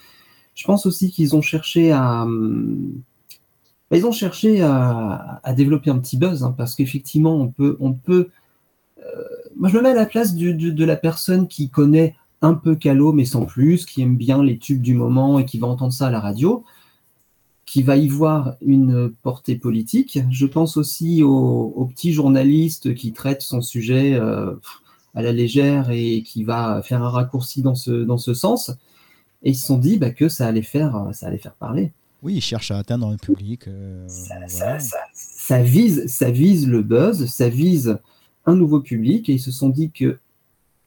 Je pense aussi qu'ils ont cherché à, hum, bah, ils ont cherché à, développer un petit buzz, hein, parce qu'effectivement, on peut, on peut. moi, je me mets à la place du- de la personne qui connaît un peu Calo, mais sans plus, qui aime bien les tubes du moment et qui va entendre ça à la radio qui va y voir une portée politique. Je pense aussi aux, aux petits journalistes qui traitent son sujet euh, à la légère et qui va faire un raccourci dans ce, dans ce sens. Et ils se sont dit bah, que ça allait, faire, ça allait faire parler. Oui, il cherche à atteindre un public. euh, Ça, voilà. ça- ça- ça vise, ça vise le buzz, ça vise un nouveau public. Et ils se sont dit que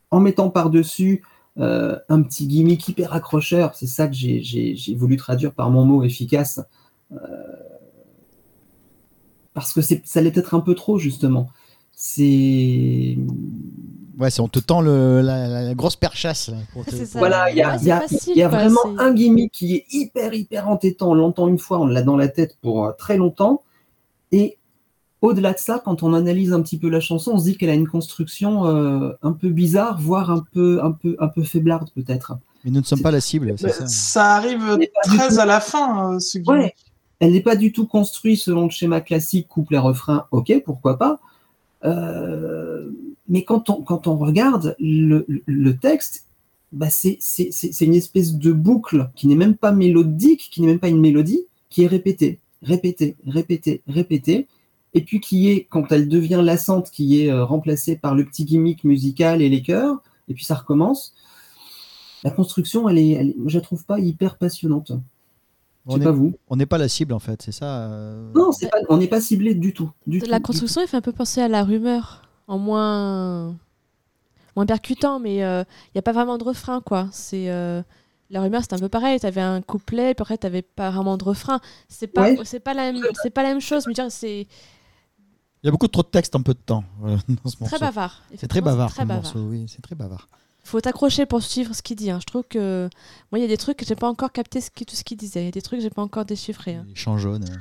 en mettant par-dessus euh, un petit gimmick hyper accrocheur, c'est ça que j'ai- voulu traduire par mon mot efficace, euh, parce que ça allait être un peu trop, justement. C'est. Ouais, c'est on te tend le, la, la- la grosse perchasse. là, pour te-. Voilà, il y a, Ouais, il y a- facile, y a quoi, vraiment un gimmick qui est hyper, hyper entêtant. On l'entend une fois, on l'a dans la tête pour euh, très longtemps. Et au-delà de ça, quand on analyse un petit peu la chanson, on se dit qu'elle a une construction euh, un peu bizarre, voire un peu, un peu, un peu faiblarde peut-être. Mais nous ne sommes pas la cible, ça. ça arrive très à la fin, euh, ce gimmick. Ouais. Elle n'est pas du tout construite selon le schéma classique couplet-refrain, ok, pourquoi pas. Euh, mais quand on, quand on regarde le, le texte, bah c'est c'est- c'est- c'est une espèce de boucle qui n'est même pas mélodique, qui n'est même pas une mélodie, qui est répétée, répétée, répétée, répétée, et puis qui est, quand elle devient lassante, qui est euh, remplacée par le petit gimmick musical et les chœurs, et puis ça recommence. La construction, elle est, elle est- je la trouve pas hyper passionnante. Je On sais n'est pas vous. on n'est pas la cible en fait, c'est ça. euh, Non, pas, on n'est pas ciblé du tout. Du La construction, il fait un peu penser à la rumeur, en moins, moins percutant, mais il n'y a pas vraiment de refrain, quoi. C'est euh, la rumeur, c'est un peu pareil. Tu avais un couplet, puis après, tu n'avais pas vraiment de refrain. C'est pas, Ouais. c'est pas la même, pas la même chose. Mais c'est Il y a beaucoup trop de texte en peu de temps dans ce morceau. très bavard. C'est très bavard Très comme bavard. morceau, oui, c'est très bavard. Faut t'accrocher pour suivre ce qu'il dit. hein. Je trouve que moi, il y a des trucs que j'ai pas encore capté ce qui- tout ce qu'il disait. Il y a des trucs que j'ai pas encore déchiffrés. hein. Les champs jaunes. euh.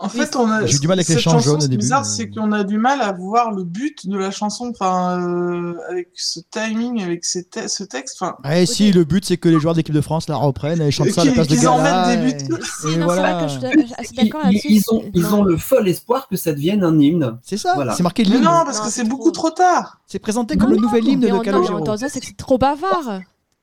En fait, on a. J'ai du mal avec les chants jaunes au ce qui est début, bizarre, mais- c'est qu'on a du mal à voir le but de la chanson, enfin, euh, avec ce timing, avec ces te- ce texte, enfin. Ah, et si, le but c'est que les joueurs d'équipe de France la reprennent et chantent ça à la place de qu'ils en mettent des buts. et- et non, c'est voilà. je Ils, ils ont, ils ont le fol espoir que ça devienne un hymne. C'est ça, Voilà. c'est marqué l'hymne. non, parce Non, que c'est beaucoup trop. trop tard. C'est présenté comme le nouvel hymne de on, non, mais Calogero. c'est trop bavard.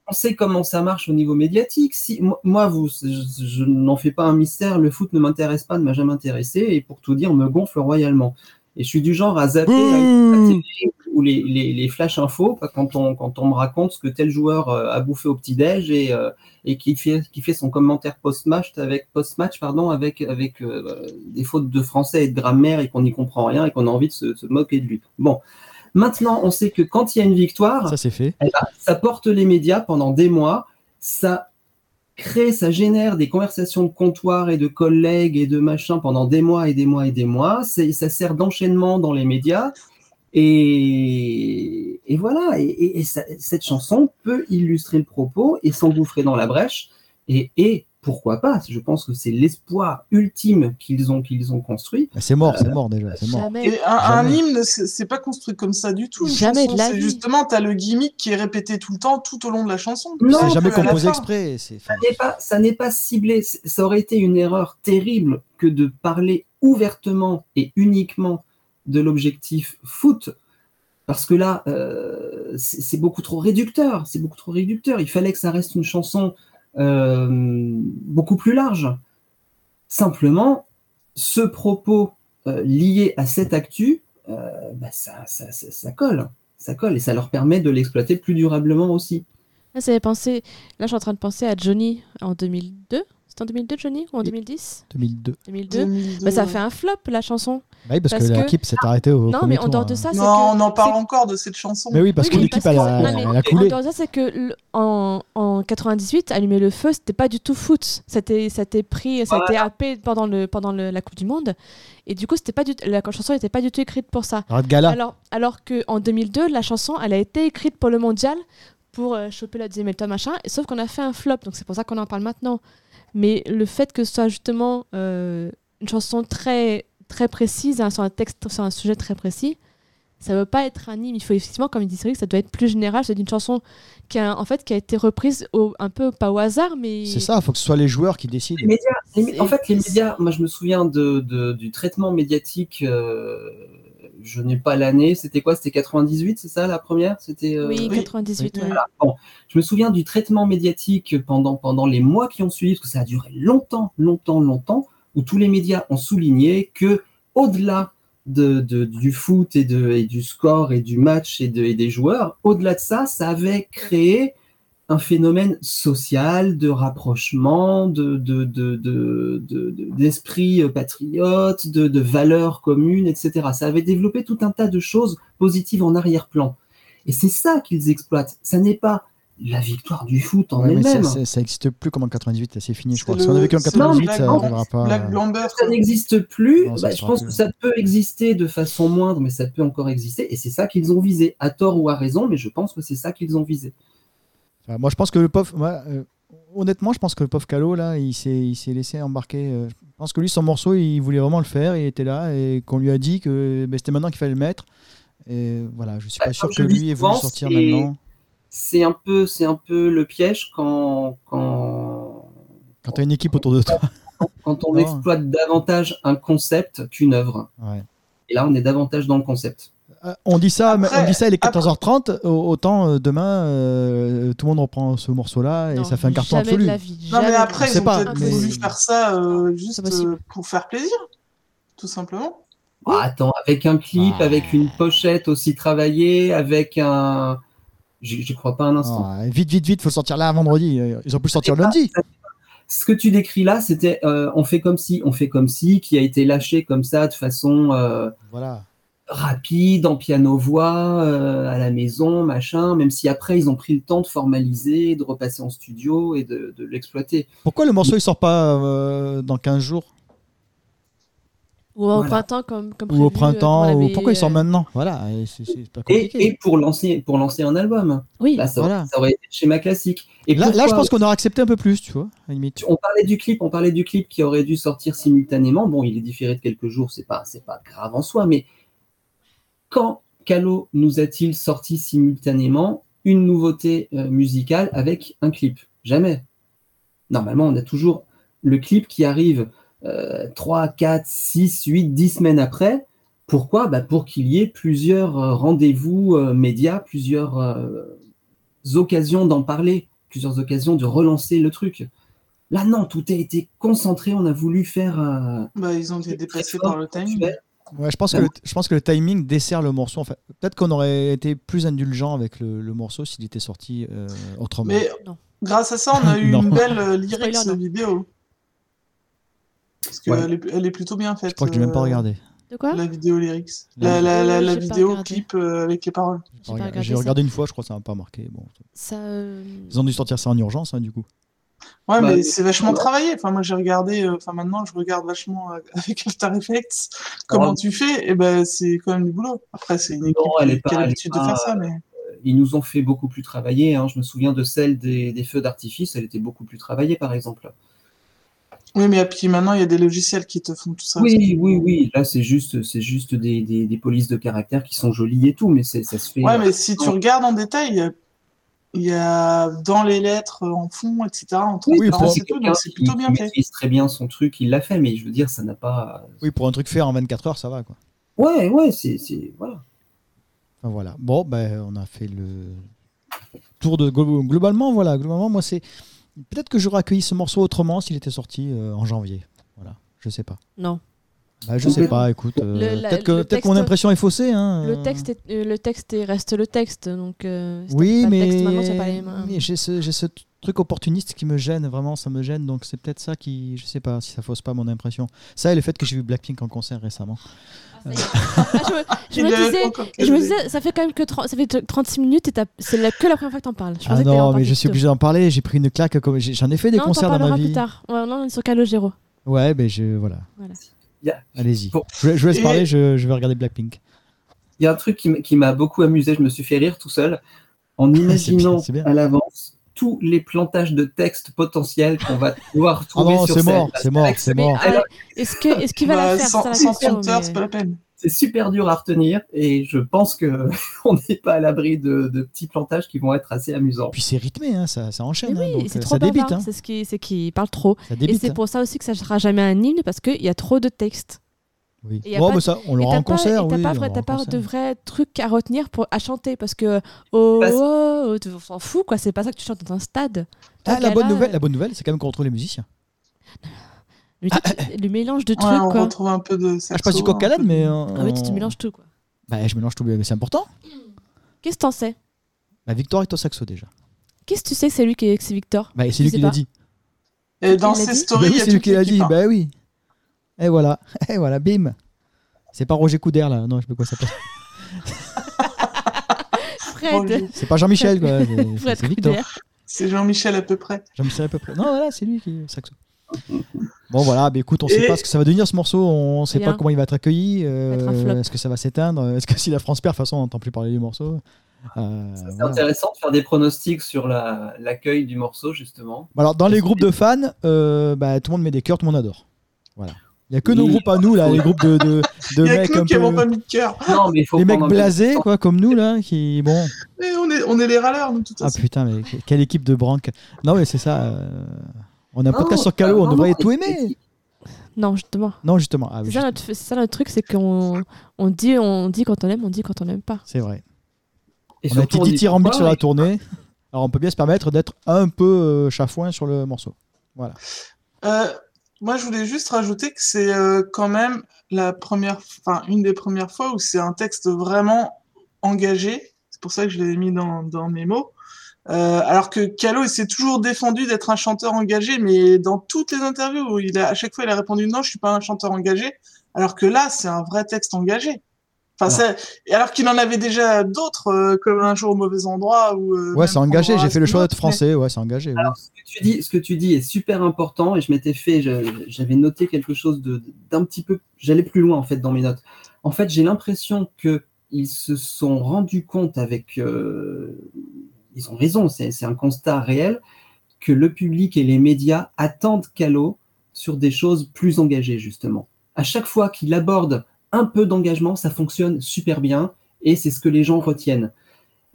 On sait comment ça marche au niveau médiatique. Si, moi- vous, je, je n'en fais pas un mystère. Le foot ne m'intéresse pas, ne m'a jamais intéressé. Et pour tout dire, me gonfle royalement. Et je suis du genre à zapper à la télé ou les, les, les flash infos quand on, quand on me raconte ce que tel joueur euh, a bouffé au petit-déj et, euh, et qui, fait, qui fait son commentaire post-match avec, post-match, pardon, avec, avec euh, des fautes de français et de grammaire et qu'on n'y comprend rien et qu'on a envie de se, se moquer de lui. Bon. Maintenant, on sait que quand il y a une victoire, Ça fait. eh ben, ça porte les médias pendant des mois, ça crée, ça génère des conversations de comptoir et de collègues et de machin pendant des mois et des mois et des mois. Ça sert d'enchaînement dans les médias. Et, et voilà, et, et- et ça- cette chanson peut illustrer le propos et s'engouffrer dans la brèche. Et pourquoi pas? Je pense que c'est l'espoir ultime qu'ils ont, qu'ils ont construit. C'est mort, c'est mort déjà, c'est mort. Jamais. Et un, un Jamais. hymne, c'est pas construit comme ça du tout. Jamais de chanson, la C'est vie. justement, t'as le gimmick qui est répété tout le temps, tout au long de la chanson. Non, C'est jamais composé exprès. Ça n'est pas, ciblé. Ça aurait été une erreur terrible que de parler ouvertement et uniquement de l'objectif foot, parce que là, euh, c'est c'est beaucoup trop réducteur. C'est beaucoup trop réducteur. Il fallait que ça reste une chanson euh, beaucoup plus large. Simplement, ce propos euh, lié à cette actu, euh, bah, ça, ça, ça, ça colle. Ça colle et ça leur permet de l'exploiter plus durablement aussi. Là, penser... Là, je suis en train de penser à Johnny en 2002. C'était en 2002, Johnny Ou en 2010 2002. 2002. 2002, Bah, ça ouais. fait un flop, la chanson. Bah oui, parce, Parce que que- l'équipe s'est arrêtée au non, mais en dehors de hein. ça, c'est Non, que... on en parle encore de cette chanson. Mais oui, parce Oui, que l'équipe elle, que- a- mais a En coulé. dehors de ça, c'est que en, en 98, allumer le feu, c'était pas du tout foot. C'était, ça a été pris, ça a été happé pendant le pendant le- la Coupe du Monde, et du coup, c'était pas du, la chanson n'était pas du tout écrite pour ça. Arrête Gala. Alors, alors que en 2002, la chanson, elle a été écrite pour le mondial, pour euh, choper la deuxième étoile, machin. Et, sauf qu'on a fait un flop, donc c'est pour ça qu'on en parle maintenant. Mais le fait que ce soit justement euh, une chanson très très précise, hein, sur un texte, sur un sujet très précis, ça veut pas être un hymne. Il faut effectivement, comme il dit ça doit être plus général. C'est une chanson qui a, en fait, qui a été reprise au, un peu pas au hasard, mais C'est ça, il faut que ce soit les joueurs qui décident. Les médias, les en fait, les médias, moi je me souviens de, de- du traitement médiatique, euh, je n'ai pas l'année, c'était quoi? C'était 98, c'est ça la première? C'était euh, Oui, oui. 98. Oui. ouais. voilà. Bon, je me souviens du traitement médiatique pendant, pendant les mois qui ont suivi, parce que ça a duré longtemps, longtemps, longtemps, où tous les médias ont souligné que au-delà de, de- du foot et, de, et du score et du match et, de, et des joueurs, au-delà de ça, ça avait créé un phénomène social de rapprochement, de, de, de, de- de- de- d'esprit patriote, de, de valeurs communes, etc. Ça avait développé tout un tas de choses positives en arrière-plan. Et c'est ça qu'ils exploitent. Ça n'est pas la victoire du foot en Ouais, elle-même. c'est- ça existe plus comme en 98, c'est fini, je crois. Si on a le- vécu en c'est 98, Black ça n'arrivera pas. Black Blamber. ça n'existe plus, Non, bah, je pense plus. que ça peut exister de façon moindre, mais ça peut encore exister. Et c'est ça qu'ils ont visé, à tort ou à raison, mais je pense que c'est ça qu'ils ont visé. Enfin, moi, je pense que le pauvre. moi, euh, honnêtement, je pense que le pauvre Calo, là, il s'est, laissé embarquer. euh, je pense que lui, son morceau, il voulait vraiment le faire. Il était là et qu'on lui a dit que ben, c'était maintenant qu'il fallait le mettre. Et voilà, je suis pas Bah, sûr que lui ait voulu sortir maintenant. C'est un peu, un peu le piège quand, quand, Quand tu as une équipe autour de toi. quand on Non. exploite davantage un concept qu'une œuvre. Ouais. Et là, on est davantage dans le concept. Euh, On dit ça, mais Après- on dit ça, il est après- 14h30. au- Autant euh, demain, euh, tout le monde reprend ce morceau-là et Non, ça fait un carton jamais absolu. de la vie. Non, mais après, Je ils ont pas, peut-être mais- voulu faire ça euh, juste euh, pour faire plaisir, tout simplement. Ah, attends, avec un clip, Ah. avec une pochette aussi travaillée, avec un. J'y crois pas un instant. Ah, vite, vite, vite, faut le sortir là vendredi. Ils ont pu le sortir pas- lundi. Ce que tu décris là, c'était euh, on fait comme si, on fait comme si, qui a été lâché comme ça de façon euh, Voilà. Rapide, en piano-voix, euh, à la maison, machin, même si après ils ont pris le temps de formaliser, de repasser en studio et de, de l'exploiter. Pourquoi le morceau il sort pas euh, dans 15 jours? Ou au Voilà. printemps, comme, comme Ou au prévu, euh, printemps, ou l'avait, pourquoi il sort maintenant? Voilà, et c'est c'est pas compliqué. Et, et pour lancer pour lancer un album. Oui, ça, Voilà. ça aurait été le schéma classique. Et là, là, je pense qu'on aurait accepté un peu plus, tu vois, à la limite. on parlait du clip, on parlait du clip qui aurait dû sortir simultanément. Bon, il est différé de quelques jours, c'est pas, c'est pas grave en soi, mais quand Calo nous a-t-il sorti simultanément une nouveauté euh, musicale avec un clip? Jamais. Normalement, on a toujours le clip qui arrive euh, 3, 4, 6, 8, 10 semaines après. Pourquoi? Bah Pour qu'il y ait plusieurs euh, rendez-vous euh, médias, plusieurs euh, occasions d'en parler, plusieurs occasions de relancer le truc. Là, non, tout a été concentré. On a voulu faire. Bah, ils ont été dépassés par le timing. Ouais, je, pense que le, je pense que le timing dessert le morceau. En fait. Peut-être qu'on aurait été plus indulgent avec le, le morceau s'il était sorti euh, autrement. Mais Non. grâce à ça, on a eu une belle euh, lyrics Spoiler, vidéo. Parce Ouais. qu'elle est, elle est plutôt bien faite. je crois que je l'ai même pas euh, regardé. De quoi La vidéo lyrics. La La, la, la, la vidéo, clip euh, avec les paroles. J'ai regardé, une fois, je crois que ça m'a pas marqué. Bon. Ça. euh, Ils ont dû sortir ça en urgence, hein, du coup. Ouais, Bah, mais c'est vachement travaillé. Enfin, moi, j'ai regardé. euh, Enfin, maintenant, je regarde vachement euh, avec After Effects. Comment tu fais Et ben, c'est quand même du boulot. Après, c'est une Non, équipe elle qui est pas- a l'habitude de faire ça, mais. Ils nous ont fait beaucoup plus travailler. hein. Je me souviens de celle des, des feux d'artifice. Elle était beaucoup plus travaillée, par exemple. Oui, mais puis maintenant, il y a des logiciels qui te font tout ça. Oui, oui, oui. Là, c'est juste, c'est juste des, des, des polices de caractère qui sont jolies et tout, mais c'est, ça se fait. Ouais, mais si tu regardes en détail, il y a, il y a dans les lettres euh, en fond, etc. En Oui, pour- c'est tout, quelqu'un donc c'est qui, plutôt bien fait. maîtrise très bien son truc, il l'a fait, mais je veux dire, ça n'a pas. Oui, pour un truc fait en 24 heures, ça va. Quoi. Ouais, ouais, c'est, c'est voilà. Enfin, voilà. Bon, ben, on a fait le tour de. glo- Globalement, voilà. Globalement, moi, c'est. Peut-être que j'aurais accueilli ce morceau autrement s'il était sorti euh, en janvier. Voilà. Je sais pas. Non. Bah, je sais pas, écoute. euh, peut-être que, que mon impression est faussée. Hein, Le texte, est, euh, le texte est- reste le texte, donc. euh, Oui, pas mais, j'ai ce, j'ai ce truc opportuniste qui me gêne, vraiment, ça me gêne. Donc c'est peut-être ça qui, je sais pas, si ça fausse pas mon impression. Ça et le fait que j'ai vu Blackpink en concert récemment. Ah, je me, je me disais, je me ça fait quand même que 30, ça fait 36 minutes et c'est la- que la première fois que t'en parles. Je Ah non, mais je suis obligé d'en parler. J'ai pris une claque. J'en ai fait des non, concerts dans ma vie. plus tard. Ouais, non, on est sur Calogero. Ouais, mais je voilà. Voilà. Yeah. Allez-y. Bon. Je, je vous laisse Et- parler. Je, je vais regarder Blackpink. Il y a un truc qui m'a beaucoup amusé, je me suis fait rire tout seul, en imaginant bien. à l'avance tous les plantages de textes potentiels qu'on va pouvoir Ah trouver non, sur c'est mort, c'est mort, c'est ce mort. Est-ce que, est-ce qu'il va Bah, la faire sans, la mais- c'est pas la peine. C'est super dur à retenir et je pense que on n'est pas à l'abri de, de petits plantages qui vont être assez amusants. Puis c'est rythmé, hein, ça, ça enchaîne. Mais hein, oui, donc, c'est euh, trop ça débite. bavard. hein, C'est ce qui, c'est qu'il parle trop. ça Et débite. c'est hein. pour ça aussi que ça sera jamais un hymne parce qu'il y a trop de textes. Oui. et mais de- ça, on l'aura en concert. t'as oui, pas, vrai- de vrais trucs à retenir pour, à chanter parce que oh, Parce- oh, oh, on s'en fout quoi. C'est pas ça que tu chantes dans un stade. Ah, la bonne là, nouvelle, la bonne nouvelle, c'est quand même qu'on retrouve les musiciens. Le, le mélange de Ouais, trucs on quoi. retrouve un peu de Ah, je passe du coq à mais. Ah oui, tu te mélanges tout quoi. Bah, je mélange tout, mais c'est important. Qu'est-ce que t'en sais? La victoire est au saxo déjà. Qu'est-ce que tu sais que c'est lui qui c'est Victor? Bah, c'est lui qui l'a dit. Et dans ses stories, Bah c'est lui qui l'a dit. Bah oui. Et voilà. Et voilà, bim. C'est pas Roger Coudert là. Non, je sais pas quoi ça s'appelle. C'est pas Jean-Michel quoi. c'est- Fred C'est Victor. Couder. C'est Jean-Michel à peu près. Jean-Michel à peu près. Non, voilà, c'est lui qui est saxo. Bon voilà, bah écoute, on sait Et- pas ce que ça va devenir ce morceau, on sait Rien. pas comment il va être accueilli, euh, est-ce que ça va s'éteindre, est-ce que si la France perd, de toute façon on n'entend plus parler du morceau. Euh, C'est voilà. intéressant de faire des pronostics sur la- l'accueil du morceau, justement. Alors dans les groupes de fans, euh, bah, tout le monde met des cœurs, tout le monde adore. Voilà. Il y a que nos Oui. groupes à nous là, les groupes de, de, de Il y a mecs que nous un qui n'avons peu, pas mis de cœur. Non, mais il faut les mecs blasés quoi, comme nous là, qui bon. Et on, est, on est les râleurs, nous, de toute Ah façon. putain, mais que- quelle équipe de branques. Non mais c'est ça. euh, On a un Non, podcast sur Calo, on vraiment, devrait tout aimer. Non, justement. Non justement. Ah, oui, C'est ça, notre, c'est ça notre truc, c'est qu'on on dit, on dit quand on aime, on dit quand on aime pas. c'est vrai. Et On a été on dithyrambique sur la tournée. Alors on peut bien se permettre d'être un peu euh, chafouin sur le morceau. Euh, moi, je voulais juste rajouter que c'est euh, quand même la première, enfin, une des premières fois où c'est un texte vraiment engagé. C'est pour ça que je l'ai mis dans, dans mes mots. Euh, alors que Calo, il s'est toujours défendu d'être un chanteur engagé, mais dans toutes les interviews, où il a, à chaque fois, il a répondu non, je suis pas un chanteur engagé. Alors que là, c'est un vrai texte engagé. Enfin, alors qu'il en avait déjà d'autres, euh, comme Un jour au mauvais endroit. Ou, euh, Ouais, c'est engagé. J'ai fait le choix mais- français. Ouais, c'est engagé. oui. Ce que tu dis, ce que tu dis est super important et je m'étais fait, j'avais noté quelque chose de- d'un petit peu, j'allais plus loin en fait dans mes notes. En fait, j'ai l'impression que ils se sont rendus compte avec, euh, ils ont raison, c'est un constat réel que le public et les médias attendent Calo sur des choses plus engagées justement. À chaque fois qu'il aborde un peu d'engagement, ça fonctionne super bien et c'est ce que les gens retiennent.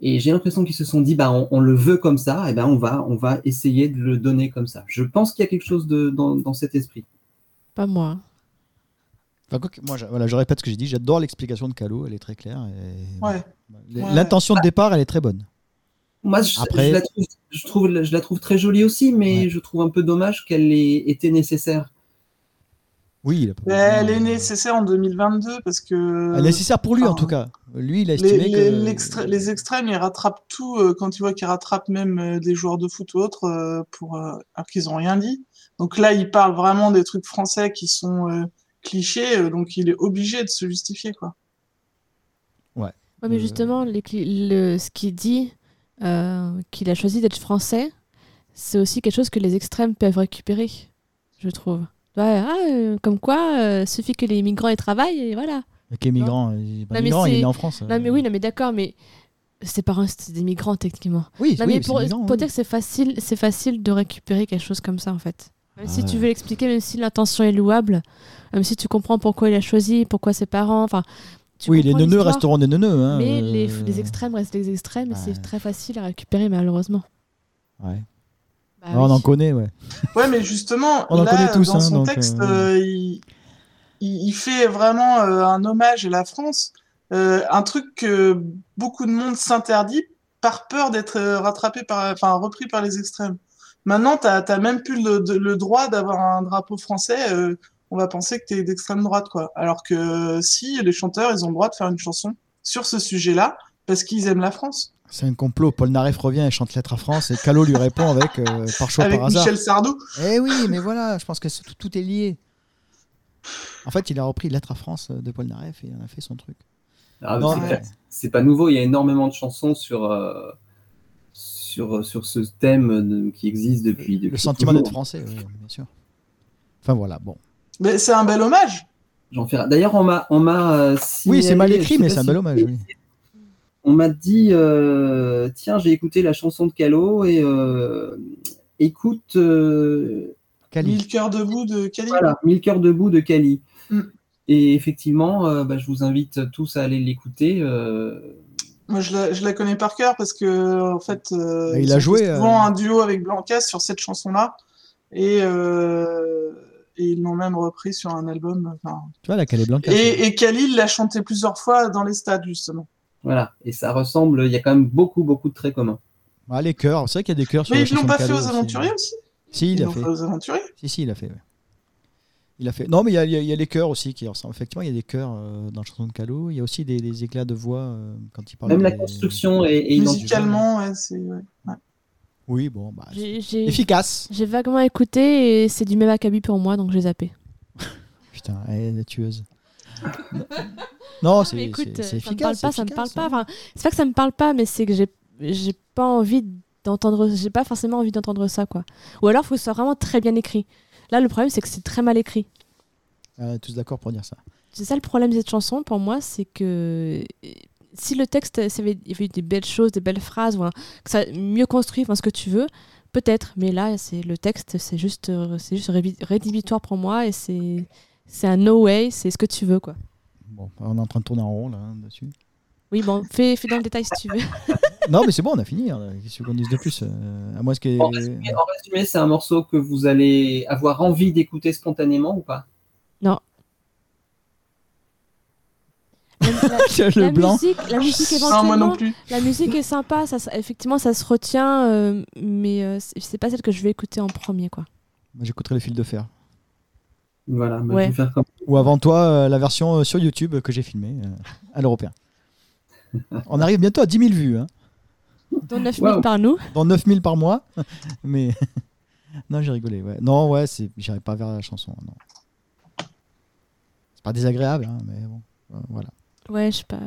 Et j'ai l'impression qu'ils se sont dit, bah, on, on le veut comme ça, et ben on va, on va essayer de le donner comme ça. Je pense qu'il y a quelque chose de, dans, dans cet esprit. Pas moi. Enfin, quoi que- moi, je, voilà, je répète ce que j'ai dit. J'adore l'explication de Calo. Elle est très claire. et- Ouais. Ouais. L'intention de départ, elle est très bonne. Moi, je, Après- je la, trouve, je, trouve, je la trouve très jolie aussi, mais Ouais. je trouve un peu dommage qu'elle ait été nécessaire. Oui, il a pas Mais besoin, elle est nécessaire en 2022 parce que. elle est nécessaire pour lui, en tout cas. Lui, il a Les, estimé les, que. les extrêmes, ils rattrapent tout euh, quand tu vois qu'ils rattrapent même euh, des joueurs de foot ou autres euh, pour euh, alors qu'ils ont rien dit. Donc là, il parle vraiment des trucs français qui sont euh, clichés, euh, donc il est obligé de se justifier quoi. Ouais, mais Euh, justement, les le, ce qu'il dit, euh, qu'il a choisi d'être français, c'est aussi quelque chose que les extrêmes peuvent récupérer, je trouve. Ouais, ah, euh, comme quoi, euh, suffit que les migrants aient travail et voilà. Ok, migrant. Il est il né en France. Non, mais oui, non, mais d'accord, mais ses parents, c'était des migrants techniquement. Oui, Non, oui, mais pour, migrant, pour oui. dire que c'est facile, c'est facile de récupérer quelque chose comme ça en fait. Même si tu veux l'expliquer, même si l'intention est louable, même si tu comprends pourquoi il a choisi, pourquoi ses parents, enfin. Tu Oui, les neuneux resteront des neuneux. Hein, Mais euh, les, les extrêmes restent les extrêmes et c'est très facile à récupérer malheureusement. ouais. Bah Ah, On en connaît, ouais. Ouais, mais justement, On en là, connaît tous, dans hein, son donc, texte, euh, euh, il, il, il fait vraiment euh, un hommage à la France, euh, un truc que beaucoup de monde s'interdit par peur d'être rattrapé par, enfin, repris par les extrêmes. Maintenant, t'as, t'as même plus le, droit d'avoir un drapeau français. euh, on va penser que t'es d'extrême droite, quoi. Alors que euh, si les chanteurs, ils ont le droit de faire une chanson sur ce sujet-là parce qu'ils aiment la France. C'est un complot. Paul Naref revient et chante Lettre à France et Calo lui répond avec euh, par choix avec par hasard. Michel Sardou. Eh oui, mais voilà, je pense que tout, tout est lié. En fait, il a repris Lettre à France euh, de Paul Naref et il en a fait son truc. Ah, Non, c'est mais- clair. C'est pas nouveau, il y a énormément de chansons sur, euh, sur, sur ce thème de- qui existe depuis, depuis Le sentiment d'être français, oui, bien sûr. Enfin voilà, bon. Mais c'est un bel hommage. D'ailleurs, on m'a, on m'a euh, Oui, c'est mal écrit, mais c'est un bel hommage. Oui. On m'a dit, euh, tiens, j'ai écouté la chanson de Calo et euh, écoute, euh. Mille cœurs debout de Cali. voilà, Mille cœurs debout de Cali. Mm. Et effectivement, euh, bah, je vous invite tous à aller l'écouter. euh, Moi, je la, je la connais par cœur parce que, en fait, euh, Bah, il a joué, souvent euh, un duo avec Blancas sur cette chanson-là. Et, euh, et ils l'ont même repris sur un album. enfin. Tu vois, la Calais Blanca. Et, et Khalil l'a chanté plusieurs fois dans les stades, justement. voilà, et ça ressemble, il y a quand même beaucoup, beaucoup de traits communs. Ah, les chœurs, c'est vrai qu'il y a des chœurs sur Mais ils l'ont pas fait aux aventuriers aussi Si, il Ils a l'ont fait. fait aux aventuriers Si, si, il a fait. ouais. Il a fait. Non, mais il y a, il y les chœurs aussi qui ressemblent. Effectivement, il y a des chœurs euh, dans la chanson de Calo. Il y a aussi des, des éclats de voix euh, quand il parle. Même la des- construction est, est. Musicalement, ouais, c'est. ouais. Ouais. Oui, bon, bah, c'est J'ai- J'ai efficace. j'ai vaguement écouté et c'est du même acabit pour moi donc j'ai zappé. Putain, elle est tueuse. non, c'est Mais écoute, c'est- c'est ça me parle efficace. pas, c'est ça me parle efficace, pas. hein. Enfin, c'est pas que ça me parle pas, mais c'est que j'ai j'ai pas envie d'entendre, j'ai pas forcément envie d'entendre ça quoi. Ou alors faut que ce soit vraiment très bien écrit. Là le problème c'est que c'est très mal écrit. Ah, tous d'accord pour dire ça. C'est ça le problème de cette chanson pour moi, c'est que euh, si le texte, ça avait, il y avait eu des belles choses, des belles phrases, un- que ça mieux construit, enfin ce que tu veux, peut-être. Mais là, c'est le texte, c'est juste, euh, c'est juste rédhibitoire pour moi et c'est, c'est un no way, c'est ce que tu veux quoi. Bon, on est en train de tourner en rond là hein, dessus. Oui bon, fais, fais dans le détail si tu veux. non, mais c'est bon, on a fini. hein. Qu'est-ce qu'on dise de plus euh, À moins que. En résumé, en résumé, c'est un morceau que vous allez avoir envie d'écouter spontanément ou pas? La, la- le la blanc. musique, la musique Non, moi non éventuellement, plus. la musique est sympa, ça, ça- effectivement ça se retient, euh, mais euh, c'est pas celle que je vais écouter en premier quoi. J'écouterai le fil de fer. Voilà, bah, Ouais. je vais faire comme Ou avant toi, euh, la version euh, sur YouTube que j'ai filmée euh, à l'européen. On arrive bientôt à 10 000 vues, hein, Dont 9000 Wow. par nous. dans 9 000 par mois. Mais non, j'ai rigolé. Ouais. Non, ouais, c'est, j'irai pas vers la chanson. Non. C'est pas désagréable, hein, mais bon, voilà. Ouais, je sais pas.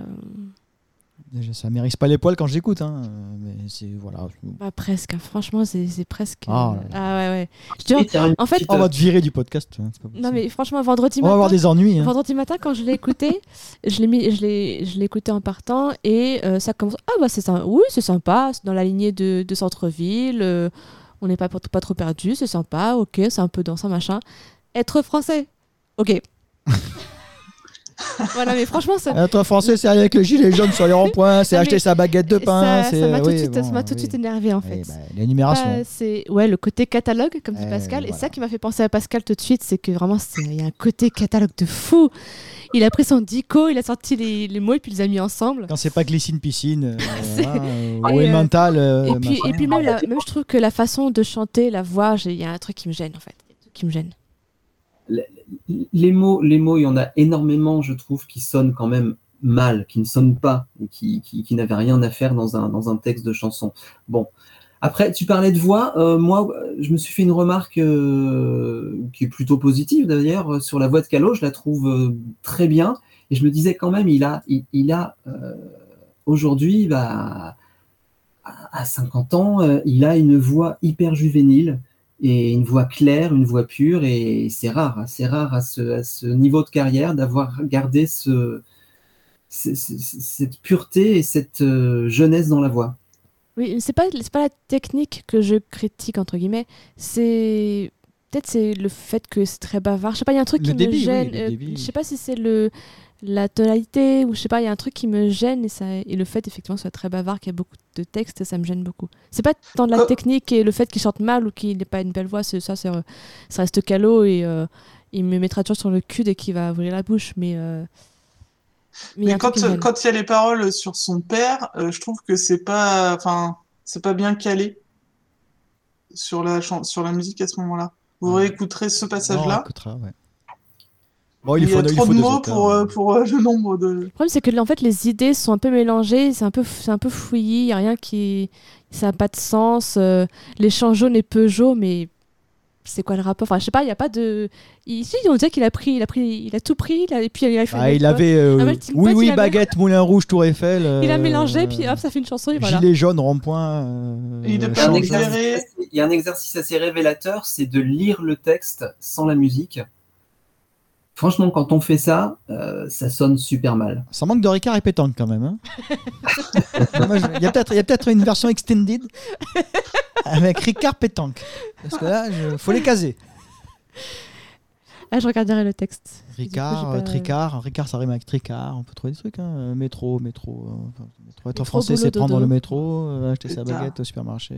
Déjà, ça mérite pas les poils quand j'écoute, hein. Mais c'est voilà. Pas presque. hein. Franchement, c'est c'est presque. Ah euh, là Ah ouais, ouais. Je te en fait, On euh, va te virer du podcast. hein, pas non mais franchement, vendredi on va matin. avoir des ennuis. hein. Vendredi matin, quand je l'ai écouté, je l'ai mis, je l'ai, je écouté en partant et euh, ça commence. Ah bah c'est sympa. Oui, c'est sympa. C'est dans la lignée de, de centre-ville. euh, on n'est pas, pas trop perdu. C'est sympa. Ok, c'est un peu dansant machin. Être français. Ok. voilà, mais franchement, ça. Être français, c'est aller avec le gilet jaune sur les ronds-points, c'est acheter sa baguette de pain. ça, c'est ça m'a tout, de oui, suite- ça bon, m'a tout de oui. suite énervé en Oui, fait. bah, L'énumération. Bah, c'est ouais le côté catalogue comme dit Euh, Pascal et ça qui m'a fait penser à Pascal tout de suite c'est que vraiment il y a un côté catalogue de fou il a pris son dico il a sorti les, les mots et puis il les a mis ensemble Quand c'est pas glycine piscine, euh, euh, ouais, euh, mental. euh, et puis machin. et puis même, la- même je trouve que la façon de chanter la voix il y a un truc qui me gêne en fait qui me gêne les mots, les mots, il y en a énormément, je trouve, qui sonnent quand même mal, qui ne sonnent pas, qui, qui, n'avaient rien à faire dans un, dans un texte de chanson. Bon. Après, tu parlais de voix. euh, moi, je me suis fait une remarque euh, qui est plutôt positive d'ailleurs sur la voix de Calo. Je la trouve euh, très bien. Et je me disais quand même, il a, il, a aujourd'hui, bah, à à 50 ans, il a une voix hyper juvénile et une voix claire, une voix pure, et c'est rare, hein, c'est rare à ce, à ce niveau de carrière d'avoir gardé ce, ce- ce- cette pureté et cette euh, jeunesse dans la voix. oui c'est pas c'est pas la technique que je critique entre guillemets. C'est peut-être c'est le fait que c'est très bavard. Je sais pas il y a un truc Le qui débit, me gêne euh, je sais pas si c'est le la tonalité ou je sais pas il y a un truc qui me gêne et ça et le fait effectivement que ce soit très bavard qu'il y a beaucoup de textes ça me gêne beaucoup c'est pas tant de la Oh. technique et le fait qu'il chante mal ou qu'il n'ait pas une belle voix c'est ça euh, ça reste calot et euh, il me mettra toujours sur le cul dès qu'il va ouvrir la bouche mais euh, mais Mais quand il y a les paroles sur son père, euh, je trouve que c'est pas, enfin, c'est pas bien calé sur la sur la musique à ce moment-là. Vous Ouais. réécouterez ce passage-là. ouais. Bon, Il, il, y faut, a il trop faut de mots auteurs, pour, euh, hein. pour euh, le nombre de. Le problème, c'est que en fait, les idées sont un peu mélangées, c'est un peu, c'est un peu fouillis, il n'y a rien qui. Ça n'a pas de sens. euh, les champs jaunes et Peugeot, mais c'est quoi le rapport? Enfin, je sais pas, il n'y a pas de. Ici, on dirait qu'il a pris, il a pris, il a tout pris, il a- et puis il a fait. Ah, il avait. euh, Un melting oui, pot, oui, baguette, Moulin Rouge, Tour Eiffel. Il a euh, mélangé, puis hop, ça fait une chanson, et voilà. Gilet jaune, rond-point. euh, y, a il y a un exercice assez révélateur, c'est de lire le texte sans la musique. Franchement, quand on fait ça, euh, ça sonne super mal. Ça manque de Ricard et pétanque quand même. hein. Il y a peut-être une version extended avec Ricard pétanque. Parce que là, il faut les caser. Ah, je regarderai le texte. Coup, Ricard, pas- Tricard, Ricard ça rime avec Tricard, on peut trouver des trucs. Hein. Métro, métro. euh, enfin, métro. Être Métro, français, c'est prendre dodo. le métro, euh, acheter sa baguette au supermarché.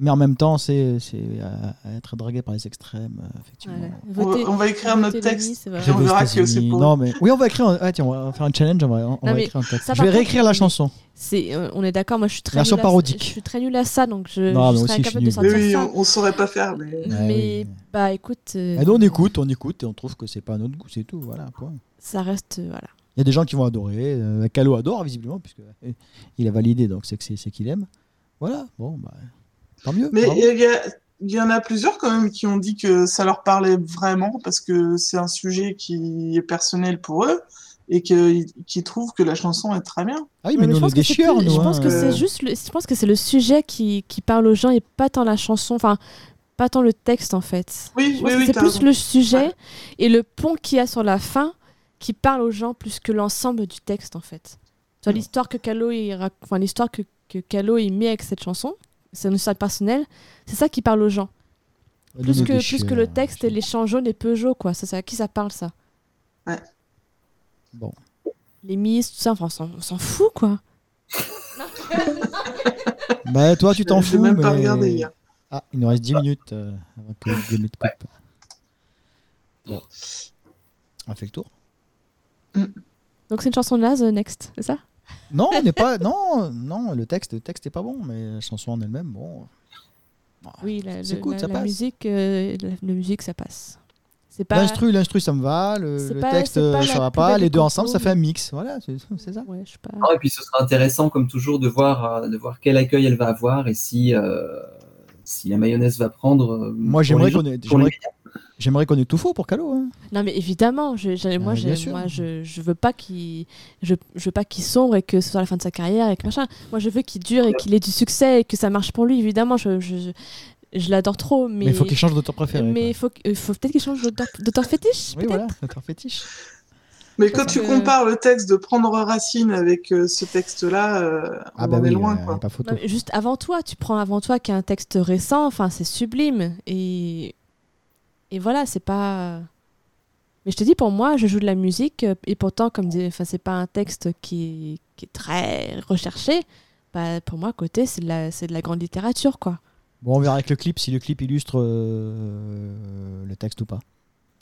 Mais en même temps, c'est c'est, euh, être dragué par les extrêmes, euh, effectivement. Ouais. On va, Voter- on va écrire notre texte. Et on verra que c'est pour. Non, mais oui, on va écrire. un- Ah, tiens, on va faire un challenge. On va, on Non, va mais écrire un texte. ça, je vais contre, réécrire la chanson. C'est, euh, on est d'accord, moi je suis très Version nulle à- parodique. Je suis très nulle à ça, donc je, Non, je mais serais aussi, je suis incapable de nul. sortir Oui, oui, ça. on, on saurait pas faire, mais. Ouais, mais oui. bah écoute, euh, Et on écoute, on écoute et on trouve que c'est pas à notre goût, c'est tout. Voilà, point. ça reste, euh, voilà. Il y a des gens qui vont adorer. Euh, Calo adore, visiblement, puisque il a validé, donc c'est que c'est c'est qu'il aime. Voilà, bon, bah, tant mieux. Mais il y, a- il y en a plusieurs quand même qui ont dit que ça leur parlait vraiment parce que c'est un sujet qui est personnel pour eux et que- qui trouvent que la chanson est très bien. Ah oui, mais, nous, je on est pense que des c'est chieurs, plus- nous. Je pense hein. que Euh, c'est juste, le, je pense que c'est le sujet qui, qui parle aux gens et pas tant la chanson, enfin pas tant le texte en fait. Oui, oui, c'est plus raison. le sujet Ouais. et le pont qu'il y a sur la fin qui parle aux gens plus que l'ensemble du texte en fait. Soit Ouais. l'histoire que Calo il rac- enfin l'histoire que, que Calo il met avec cette chanson, c'est une histoire personnelle, c'est ça qui parle aux gens. Plus que, plus que le texte et les champs jaunes et Peugeot quoi. Ça, à qui ça parle ça Bon. Les Miss, tout ça, enfin, on s'en- fout quoi. Bah, toi, tu t'en fous. même pas mais- regardé hier. Ah, il nous reste 10 minutes euh, avant que le minutes coupe. Bon. On fait le tour Donc c'est une chanson naze, euh, Next, c'est ça? Non, on n'est pas. Non, non, le texte, le texte est pas bon, mais la chanson en elle-même, bon. Ah, Oui, la, c'est le- cool, la- ça la passe. musique, euh, la, la musique, ça passe. C'est pas. L'instru, l'instru, ça me va. Le, C'est le pas- texte, euh, ça va pas. Les deux ensemble, ça fait un mix. Voilà, c'est ça. Ouais, je sais pas. Ah, et puis ce sera intéressant, comme toujours, de voir, euh, de voir quel accueil elle va avoir et si, euh, si la mayonnaise va prendre. Moi, j'aimerais qu'on ait. J'aimerais- qu'on ait tout faux pour Calo. Hein. Non, mais évidemment, je, je- moi, je, je veux pas qu'il je, je veux pas qu'il sombre et que ce soit la fin de sa carrière et que machin. Moi, je veux qu'il dure et qu'il ait du succès et que ça marche pour lui, évidemment. Je, je, je, je l'adore trop, mais Mais il faut qu'il change d'auteur préféré. mais quoi. il faut, que- faut peut-être qu'il change d'auteur d'auteur fétiche, Oui, peut-être. voilà, auteur fétiche. Mais quand tu compares le texte de Prendre Racine avec euh, ce texte-là, euh, on Ah bah en oui, est loin, euh, quoi. pas photo. Non, mais juste avant toi, tu prends avant toi qui est un texte récent, enfin c'est sublime et et voilà, c'est pas. Mais je te dis pour moi, je joue de la musique euh, et pourtant comme dit, enfin c'est pas un texte qui est, qui est très recherché. Bah, pour moi, à côté, c'est de la c'est de la grande littérature quoi. Bon, on verra avec le clip si le clip illustre euh, le texte ou pas.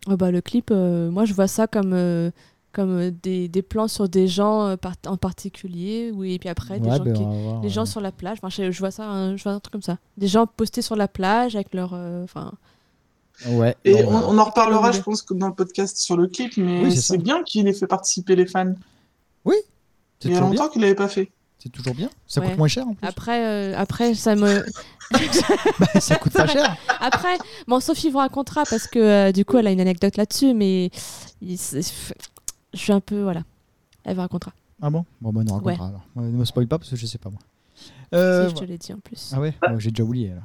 Oh, bah, le clip, euh, moi je vois ça comme euh, comme des, des plans sur des gens par- en particulier, oui, et puis après des gens ben, qui, voir, Les gens sur la plage, enfin, je, je vois ça, un, je vois un truc comme ça. Des gens postés sur la plage avec leur, enfin, Ouais. Et bon, on, ouais. on en reparlera, je pense, dans le podcast sur le clip, mais Oui, c'est bien qu'il ait fait participer les fans. C'est Il y a longtemps qu'il l'avait pas fait. C'est toujours bien. Ça Ouais. coûte moins cher en plus. après, euh, après, ça me, Bah, ça coûte pas cher. après, bon, Sophie vous racontera parce que euh, du coup, elle a une anecdote là-dessus, mais il- je suis un peu, voilà, elle vous racontera. Ah bon? Bon, bah, on racontera alors. Ouais, Ne me spoil pas parce que je sais pas moi. Euh, si je te l'ai dit en plus. Ah ouais? Bon, J'ai déjà oublié alors.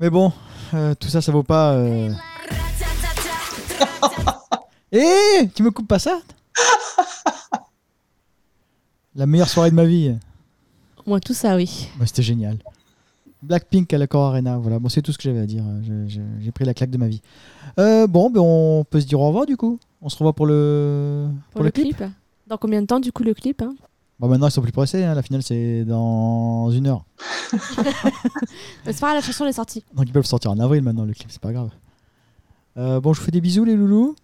Mais bon, euh, tout ça, ça vaut pas. euh. Eh Tu me coupes pas ça? La meilleure soirée de ma vie. Moi, tout ça, oui. Bah, C'était génial. Blackpink à l'accord Arena. Voilà, bon, c'est tout ce que j'avais à dire. J'ai pris la claque de ma vie. Euh, bon, ben, on peut se dire au revoir du coup. On se revoit pour le, Pour, le clip. Dans combien de temps, du coup, le clip hein? Bon, maintenant, ils sont plus pressés. hein. La finale, c'est dans une heure. C'est pas la chanson elle est sortie. Donc, ils peuvent sortir en avril maintenant, le clip, c'est pas grave. Euh, bon, je vous fais des bisous, les loulous.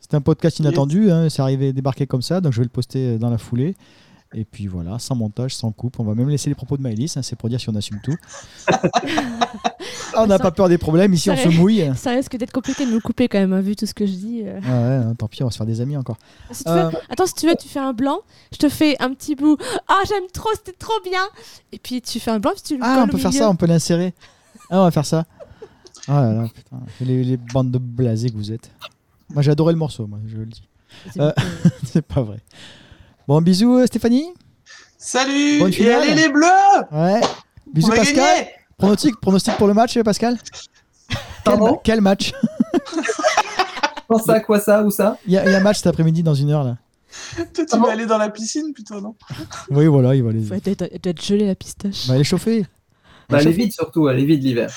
C'était un podcast inattendu. hein, C'est arrivé débarquer comme ça. Donc, je vais le poster dans la foulée. Et puis voilà, sans montage, sans coupe. On va même laisser les propos de Maëlys. hein, c'est pour dire si on assume tout. Ah, on n'a pas peur des problèmes. Ici, on se mouille. Ça risque d'être compliqué de me couper quand même, hein, vu tout ce que je dis. euh. Ah ouais, hein, tant pis, on va se faire des amis encore. Si Euh, veux- Attends, si tu veux, tu fais un blanc, je te fais un petit bout. Ah, j'aime trop, c'était trop bien. Et puis tu fais un blanc, puis tu le Ah, on peut faire ça, on peut l'insérer. Ah, on va faire ça. Ah là là, putain, les, les bandes de blasés que vous êtes. Moi, j'ai adoré le morceau, moi, je le dis. C'est Euh, pas vrai. Bon, bisous, euh, Stéphanie. Salut Bonne Et finale. allez les bleus Ouais. Bisous, On Pascal. Pronostic, pronostic pour le match, euh, Pascal quel, ma- quel match Pense à quoi ça ou ça Il y, a il y a un match cet après-midi dans une heure, là. Toi, tu vas aller dans la piscine plutôt, non? Oui, voilà, il va aller, faut être, gelé la pistache. va aller chauffer. bah, Elle est vide surtout, elle est vide l'hiver.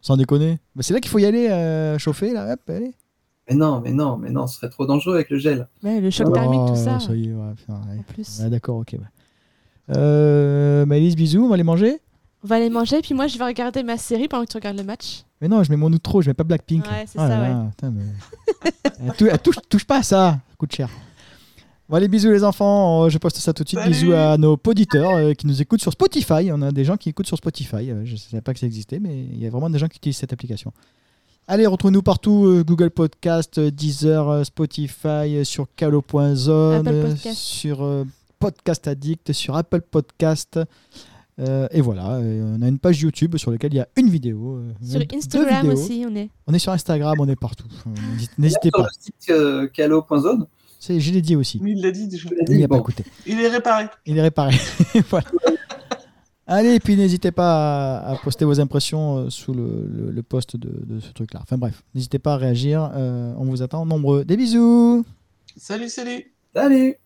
Sans déconner. Bah, c'est là qu'il faut y aller, euh, chauffer, là. Hop, allez. Mais non, mais non, mais non, ce serait trop dangereux avec le gel. Ouais, le choc Oh, thermique, tout ça. Ça y est, ouais, putain, ouais. En plus. Ouais, D'accord, ok. ouais. Euh, Maëlys, bisous, on va aller manger? On va aller manger, puis moi je vais regarder ma série pendant que tu regardes le match. Mais non, je mets mon outro, je mets pas Blackpink. Ouais, c'est là ça, là, putain, mais- Elle tou- elle touche, touche pas à ça, ça coûte cher. Bon, allez, bisous les enfants, je poste ça tout de suite. Salut. Bisous à nos auditeurs euh, qui nous écoutent sur Spotify. On a des gens qui écoutent sur Spotify. euh, je ne savais pas que ça existait, mais il y a vraiment des gens qui utilisent cette application. Allez, retrouvez-nous partout euh, Google Podcast, euh, Deezer, euh, Spotify, euh, sur calo.zone, euh, sur euh, Podcast Addict, sur Apple Podcast. Euh, et voilà, euh, on a une page YouTube sur laquelle il y a une vidéo. euh, Sur Instagram aussi, on est. On est sur Instagram, on est partout. N'hésitez- Sur pas. le site calo.zone. C'est, je l'ai dit aussi. Mais il l'a dit déjà. je l'ai Il n'y dit, a pas bon. écouté. Il est réparé. Il est réparé. voilà. Allez, et puis n'hésitez pas à, à poster vos impressions euh, sous le, le- le post de, de ce truc-là. Enfin bref, n'hésitez pas à réagir. euh, on vous attend nombreux. Des bisous Salut, salut Salut